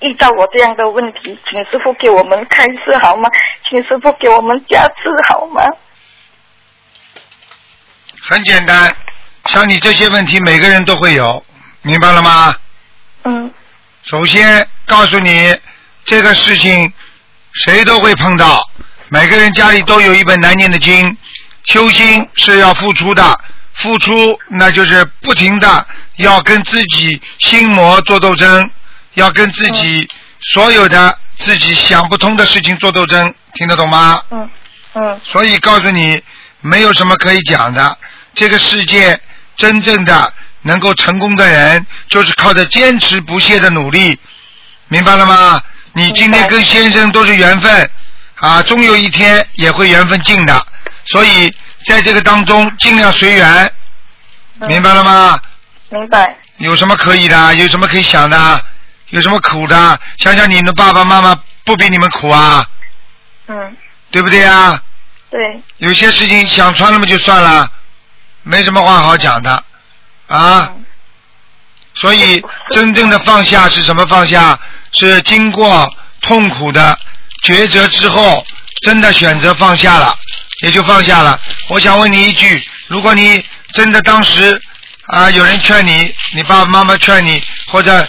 遇到我这样的问题，请师傅给我们开示好吗？请师傅给我们加持好吗？很简单，像你这些问题，每个人都会有，明白了吗？嗯。首先告诉你，这个事情谁都会碰到，每个人家里都有一本难念的经。修心是要付出的，付出那就是不停的要跟自己心魔做斗争。要跟自己所有的自己想不通的事情做斗争，听得懂吗？嗯嗯。所以告诉你，没有什么可以讲的。这个世界真正的能够成功的人，就是靠着坚持不懈的努力，明白了吗？你今天跟先生都是缘分啊，终有一天也会缘分尽的。所以在这个当中，尽量随缘，明白了吗？明白。有什么可以的？有什么可以想的？有什么苦的？想想你的爸爸妈妈不比你们苦啊？嗯。对不对啊？对。有些事情想穿了嘛就算了，没什么话好讲的啊。所以真正的放下是什么放下？是经过痛苦的抉择之后，真的选择放下了，也就放下了。我想问你一句：如果你真的当时。啊！有人劝你，你爸爸妈妈劝你，或者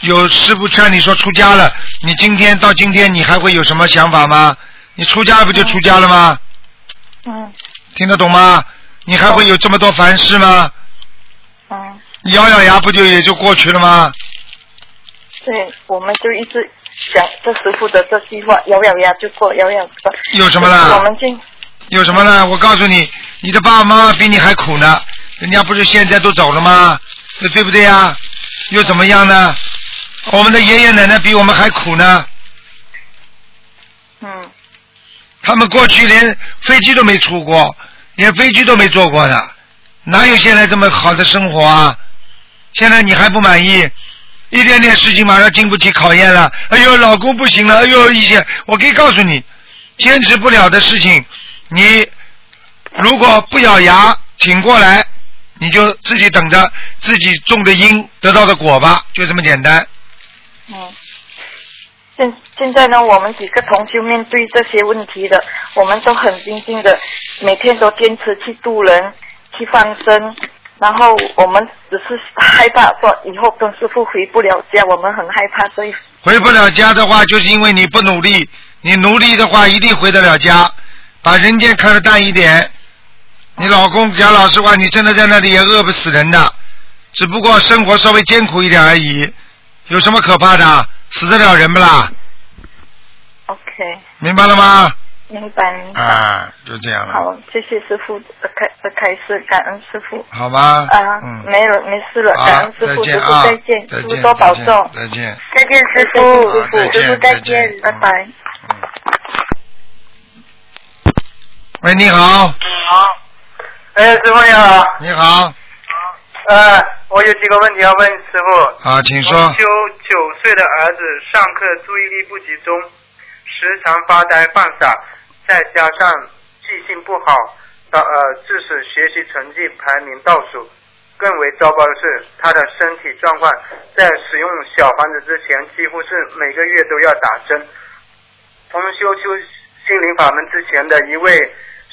有师傅劝你说出家了，你今天到今天你还会有什么想法吗？你出家不就出家了吗？嗯。听得懂吗？你还会有这么多烦事吗？嗯。你咬咬牙不就也就过去了吗？对，我们就一直讲这师傅的这句话，咬咬牙就过，咬咬过。有什么啦？我们进。有什么呢？我告诉你，你的爸爸妈妈比你还苦呢。人家不是现在都走了吗？那对不对呀？又怎么样呢？我们的爷爷奶奶比我们还苦呢。嗯。他们过去连飞机都没出过，连飞机都没坐过的，哪有现在这么好的生活啊？现在你还不满意？一点点事情马上经不起考验了。哎呦，老公不行了。哎呦，一些我可以告诉你，坚持不了的事情，你如果不咬牙挺过来。你就自己等着自己种的因得到的果吧，就这么简单。嗯，现现在呢，我们几个同修面对这些问题的，我们都很静静的，每天都坚持去渡人，去放生，然后我们只是害怕说以后跟师傅回不了家，我们很害怕，所以回不了家的话，就是因为你不努力，你努力的话一定回得了家，把人间看得淡一点。你老公讲老实话，你真的在那里也饿不死人的，只不过生活稍微艰苦一点而已，有什么可怕的？死得了人不啦？OK。明白了吗？明白。明白。啊，就这样了。好，谢谢师傅的开的开始，感恩师傅。好吧。啊，嗯，没了，没事了，感恩师傅，师傅再见，师傅多保重，再见。再见，师傅，师傅，师傅再见，拜拜。喂，你好。你好。哎，师傅你好。你好。呃，我有几个问题要问师傅。啊，请说。修九岁的儿子上课注意力不集中，时常发呆犯傻，再加上记性不好，导呃致使学习成绩排名倒数。更为糟糕的是，他的身体状况在使用小房子之前，几乎是每个月都要打针。同修修心灵法门之前的一位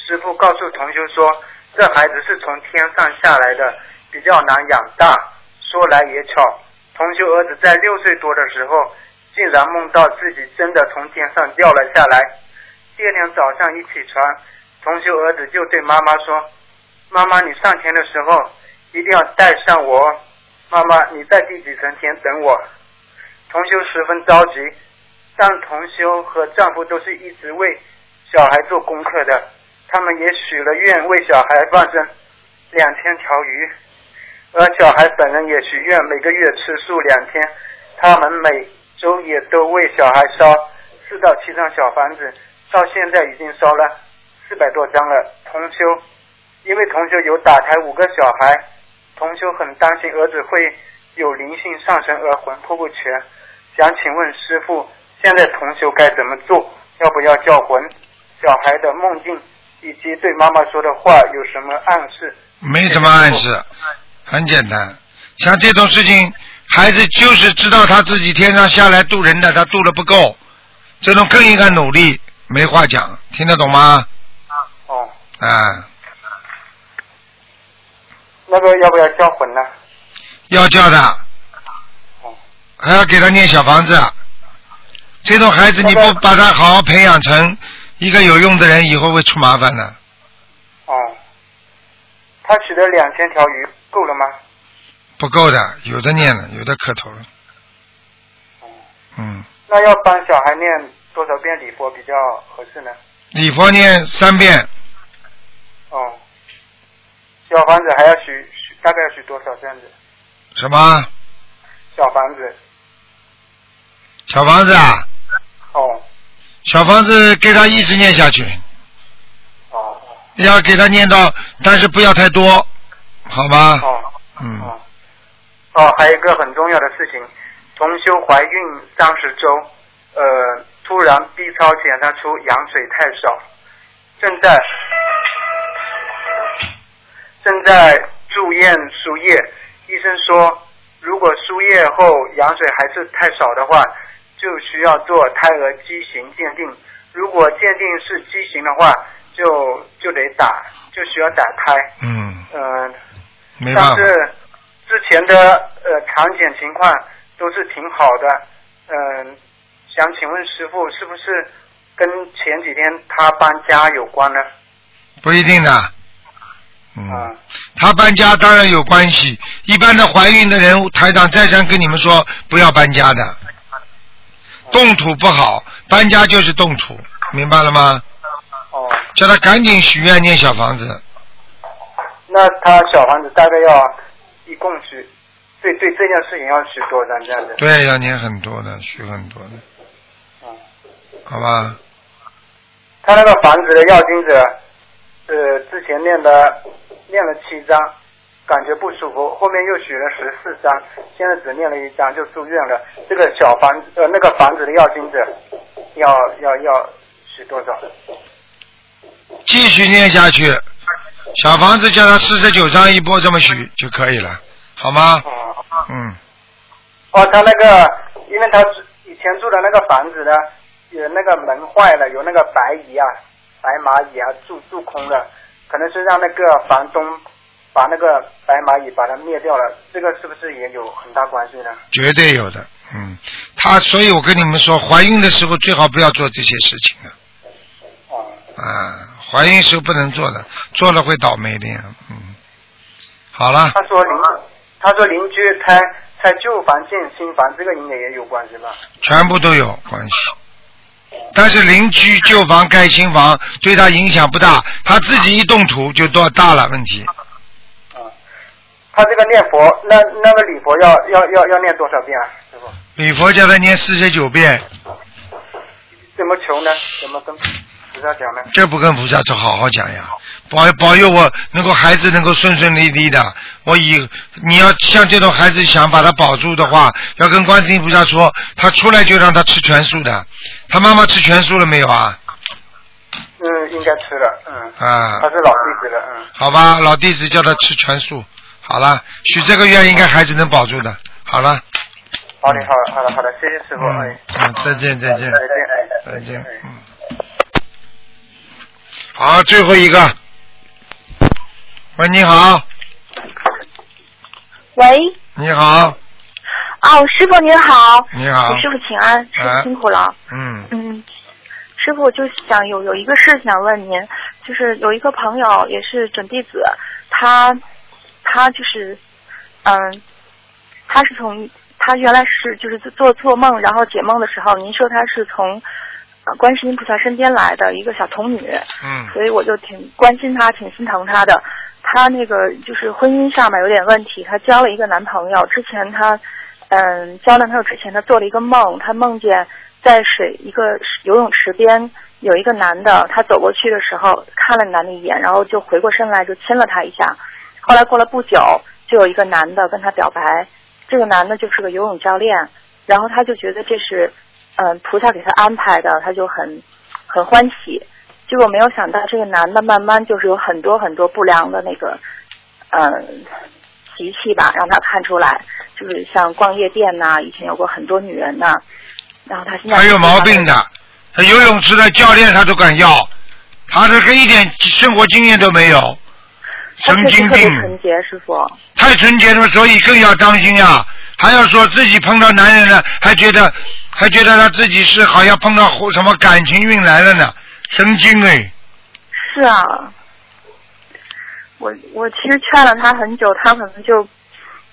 师傅告诉同修说，这孩子是从天上下来的，比较难养大。说来也巧，同修儿子在六岁多的时候，竟然梦到自己真的从天上掉了下来。第二天早上一起床，同修儿子就对妈妈说：“妈妈，你上天的时候。”一定要带上我，妈妈，你在第几层天等我？同修十分着急，但同修和丈夫都是一直为小孩做功课的，他们也许了愿为小孩放生两千条鱼，而小孩本人也许愿每个月吃素两天，他们每周也都为小孩烧四到七张小房子，到现在已经烧了四百多张了。同修，因为同修有打胎五个小孩。同修很担心儿子会有灵性上升而魂魄不全，想请问师傅，现在同修该怎么做？要不要叫魂？小孩的梦境以及对妈妈说的话有什么暗示？没什么暗示，很简单。像这种事情，孩子就是知道他自己天上下来渡人的，他渡的不够，这种更应该努力。没话讲，听得懂吗？啊哦。啊。那个要不要叫魂呢？要叫的，还要给他念小房子。这种孩子你不把他好好培养成一个有用的人，以后会出麻烦的。哦，他取了两千条鱼够了吗？不够的，有的念了，有的磕头了。嗯。那要帮小孩念多少遍礼佛比较合适呢？礼佛念三遍。哦。小房子还要许许，大概要许多少这样子？什么？小房子。小房子啊？哦。小房子给他一直念下去。哦。要给他念到，但是不要太多，好吧？哦。嗯。哦，还有一个很重要的事情，同修怀孕三十周，呃，突然 B 超检查出羊水太少，正在。正在住院输液，医生说，如果输液后羊水还是太少的话，就需要做胎儿畸形鉴定。如果鉴定是畸形的话，就就得打，就需要打胎。嗯。嗯。没办法。但是之前的呃产检情况都是挺好的，嗯，想请问师傅，是不是跟前几天他搬家有关呢？不一定的。嗯，他搬家当然有关系。一般的怀孕的人，台长再三跟你们说不要搬家的，动土不好，搬家就是动土，明白了吗？哦。叫他赶紧许愿念小房子。那他小房子大概要一共许，对对这件事情要许多张这样子。对，要念很多的，许很多的。嗯。好吧。他那个房子的要金者，呃，之前念的。念了七张，感觉不舒服，后面又许了十四张，现在只念了一张就住院了。这个小房呃那个房子的要金者，要要要许多少？继续念下去，小房子叫他四十九张一波这么许就可以了，好吗？嗯。哦，他那个，因为他以前住的那个房子呢，有那个门坏了，有那个白蚁啊、白蚂蚁啊住住空了。可能是让那个房东把那个白蚂蚁把它灭掉了，这个是不是也有很大关系呢？绝对有的，嗯，他所以我跟你们说，怀孕的时候最好不要做这些事情啊。哦。啊，怀孕时候不能做的，做了会倒霉的呀，嗯。好了。他说邻，他说邻居拆拆旧房建新房，这个应该也有关系吧？全部都有关系。但是邻居旧房盖新房对他影响不大，他自己一动土就多大了问题。啊，他这个念佛，那那个礼佛要要要要念多少遍啊，师傅？礼佛叫他念四十九遍。怎么求呢？怎么跟？菩萨讲呢？这不跟菩萨说，好好讲呀！保保佑我能够孩子能够顺顺利利的。我以你要像这种孩子想把他保住的话，要跟观世音菩萨说，他出来就让他吃全素的。他妈妈吃全素了没有啊？嗯，嗯，应该吃了，嗯，啊他，是老弟子了，嗯，好吧，老弟子叫他吃全素。好了，许这个愿应该孩子能保住的。好了，好的，好的，好的，好的，谢谢师傅，哎，嗯，再见，再见，再见，哎，再见，嗯。好，最后一个。喂，你好，喂，你好，哦，师傅您好，你好。给师傅请安，师哎傅辛苦了。嗯，嗯，师傅，我就想有有一个事想问您，就是有一个朋友也是准弟子，他他就是嗯，他是从他原来是就是做做梦，然后解梦的时候，您说他是从呃观世音菩萨身边来的一个小童女，嗯所以我就挺关心她，挺心疼她的。她那个就是婚姻上面有点问题，她交了一个男朋友，之前她嗯交男朋友之前，她做了一个梦，她梦见在水一个游泳池边有一个男的，她走过去的时候看了男的一眼，然后就回过身来就亲了他一下。后来过了不久，就有一个男的跟她表白，这个男的就是个游泳教练，然后她就觉得这是嗯菩萨给他安排的，他就很很欢喜。结果没有想到，这个男的慢慢就是有很多很多不良的那个，嗯，习气吧，让他看出来，就是像逛夜店呐、以前有过很多女人呐、然后他现在他有毛病的，他游泳池的教练他都敢要，他这个一点生活经验都没有，他确实特别神经病，纯洁，师傅。太纯洁了，所以更要当心呀。还要说自己碰到男人了，还觉得还觉得他自己是好像碰到什么感情运来了呢，神经哎！是啊，我我其实劝了他很久，他可能就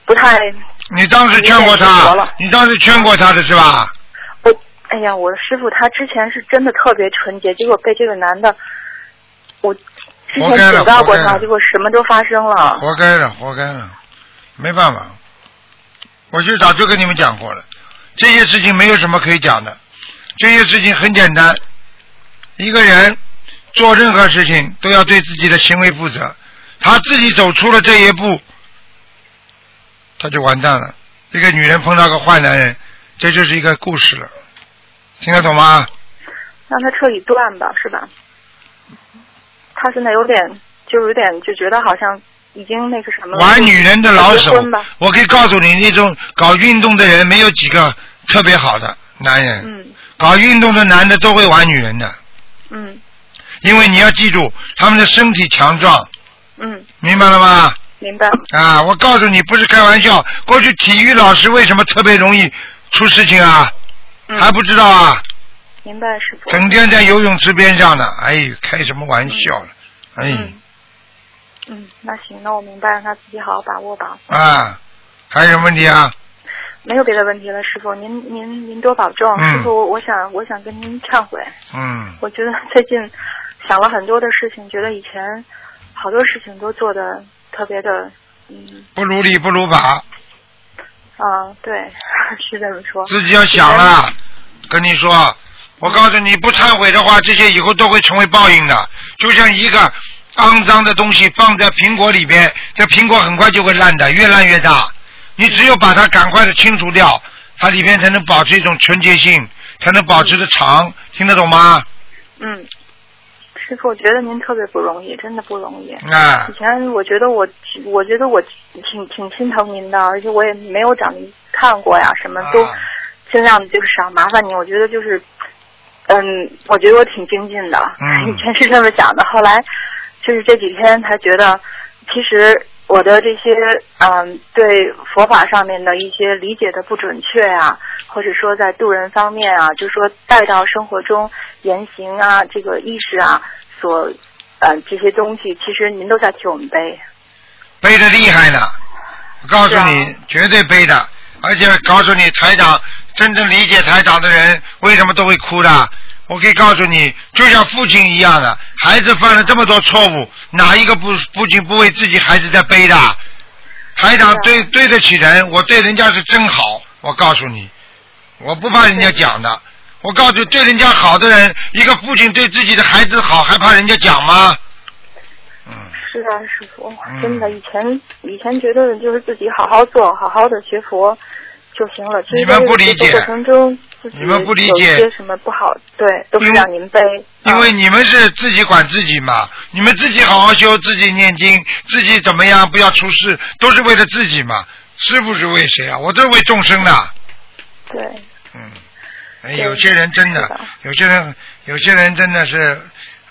不太。你当时劝过他，你当时劝过他的是吧？我哎呀，我的师傅他之前是真的特别纯洁，结果被这个男的，我之前警告过他，结果什么都发生了。活该了，活该了，没办法。我就早就跟你们讲过了，这些事情没有什么可以讲的，这些事情很简单。一个人做任何事情都要对自己的行为负责，他自己走出了这一步，他就完蛋了。这个女人碰到个坏男人，这就是一个故事了，听得懂吗？让他彻底断吧，是吧？他现在有点，就有点就觉得好像已经那个什么了。玩女人的老手我可以告诉你，那种搞运动的人没有几个特别好的男人。嗯搞运动的男的都会玩女人的，嗯因为你要记住，他们的身体强壮，嗯，明白了吗？明白。啊，我告诉你，不是开玩笑。过去体育老师为什么特别容易出事情啊？嗯还不知道啊？明白，师傅。整天在游泳池边上呢，哎，开什么玩笑了？哎呦，嗯，那行，那我明白，让他自己好好把握吧。啊，还有什么问题啊？没有别的问题了，师傅，您您您多保重。嗯师傅，我想我想跟您忏悔，嗯，我觉得最近想了很多的事情，觉得以前好多事情都做的特别的，嗯不如理不如法，啊，对，是这么说。自己要想了。跟你说，我告诉你，不忏悔的话，这些以后都会成为报应的。就像一个肮脏的东西放在苹果里边，这苹果很快就会烂的，越烂越大。你只有把它赶快的清除掉，它里边才能保持一种纯洁性，才能保持的长。听得懂吗？嗯，师傅，我觉得您特别不容易，真的不容易。啊以前我觉得我，我觉得我挺挺心疼您的，而且我也没有找您看过呀，什么都啊尽量就是少麻烦您。我觉得就是，嗯，我觉得我挺精进的，嗯 以前是这么想的，后来就是这几天才觉得，其实我的这些嗯对佛法上面的一些理解的不准确啊，或者说在度人方面啊，就说带到生活中言行啊，这个意识啊，所呃这些东西，其实您都在替我们背。背的厉害呢，我告诉你，绝对背的。而且告诉你，台长真正理解台长的人，为什么都会哭的？我可以告诉你，就像父亲一样的，孩子犯了这么多错误，哪一个不父亲不为自己孩子在背的？台长对对得起人，我对人家是真好。我告诉你，我不怕人家讲的。我告诉你，对人家好的人，一个父亲对自己的孩子好，还怕人家讲吗？是啊，师傅，嗯真的，以前以前觉得就是自己好好做，好好的学佛就行了。你们不理解过程中，自己你们不理有解些什么不好，对，都让您背。因为你们是自己管自己嘛，你们自己好好修，自己念经，自己怎么样不要出事，都是为了自己嘛。师傅是为谁啊？我都是为众生的。对，哎，有些人真的，有些人，有些人真的是，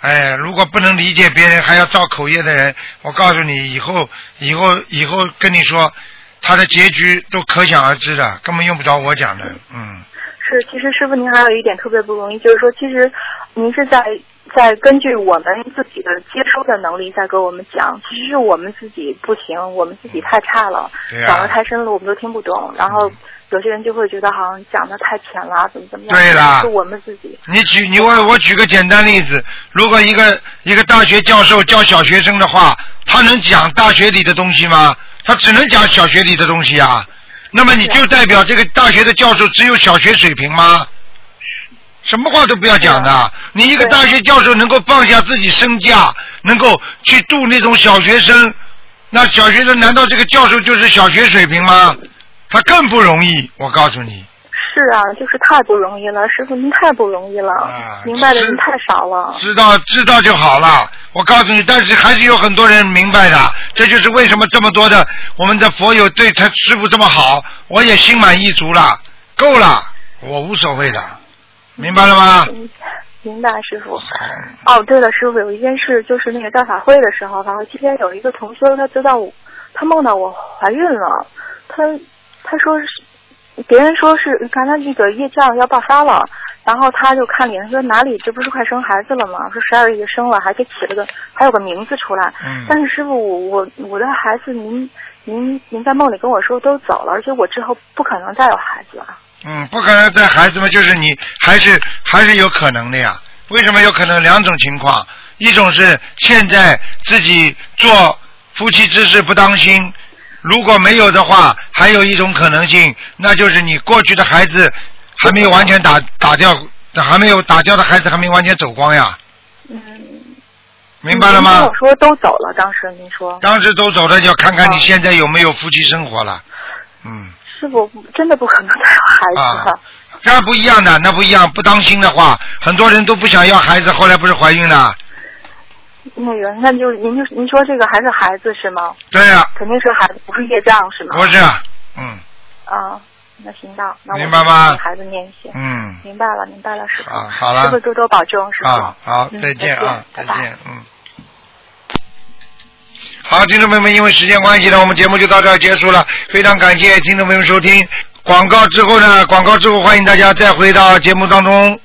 哎，如果不能理解别人还要造口业的人，我告诉你，以后，以后，以后跟你说，他的结局都可想而知的，根本用不着我讲的，嗯。是，其实师傅您还有一点特别不容易，就是说，其实您是在在根据我们自己的接收的能力在给我们讲，其实是我们自己不行，我们自己太差了，讲的太深了，我们都听不懂，然后有些人就会觉得好像讲的太浅了，怎么怎么样，对啦是我们自己。你举你我我举个简单例子，如果一个一个大学教授教小学生的话，他能讲大学里的东西吗？他只能讲小学里的东西啊。那么你就代表这个大学的教授只有小学水平吗？什么话都不要讲的。你一个大学教授能够放下自己身价，能够去度那种小学生，那小学生难道这个教授就是小学水平吗？他更不容易，我告诉你。是啊，就是太不容易了，师傅您太不容易了，明白的人太少了。知道知道就好了。我告诉你，但是还是有很多人明白的，这就是为什么这么多的我们的佛友对他师傅这么好，我也心满意足了，够了，我无所谓的，明白了吗？明白，师傅。哦，对了，师傅，有一件事，就是那个大法会的时候，然后今天有一个同修，他知道我，他梦到我怀孕了，他他说是，别人说是刚才那个业障要爆发了，然后他就看脸说哪里，这不是快生孩子了吗？说十二月生了，还给起了个还有个名字出来。嗯但是师傅，我我我的孩子您您您在梦里跟我说都走了，而且我之后不可能再有孩子了。嗯，不可能再孩子嘛，就是你还是还是有可能的呀。为什么有可能？两种情况，一种是现在自己做夫妻之事不当心，如果没有的话，还有一种可能性，那就是你过去的孩子还没有完全打打掉，还没有打掉的孩子还没完全走光呀。嗯。明白了吗我？说都走了，当时您说。当时都走了，就要看看你现在有没有夫妻生活了。嗯，师傅真的不可能再有孩子了。啊那不一样的，那不一样。不当心的话，很多人都不想要孩子，后来不是怀孕了？那个，那就您就您说这个还是孩子是吗？对呀、肯定是孩子，不是业障是吗？不是，嗯啊，那行吧，那我明白吗孩子念一些。嗯，明白了，明白了，师傅。啊，好了师傅，多多保重，师傅。啊，好，嗯再见啊，再见再见，嗯。好，听众朋友们，因为时间关系呢，我们节目就到这儿结束了。非常感谢听众朋友们收听。广告之后呢，广告之后欢迎大家再回到节目当中。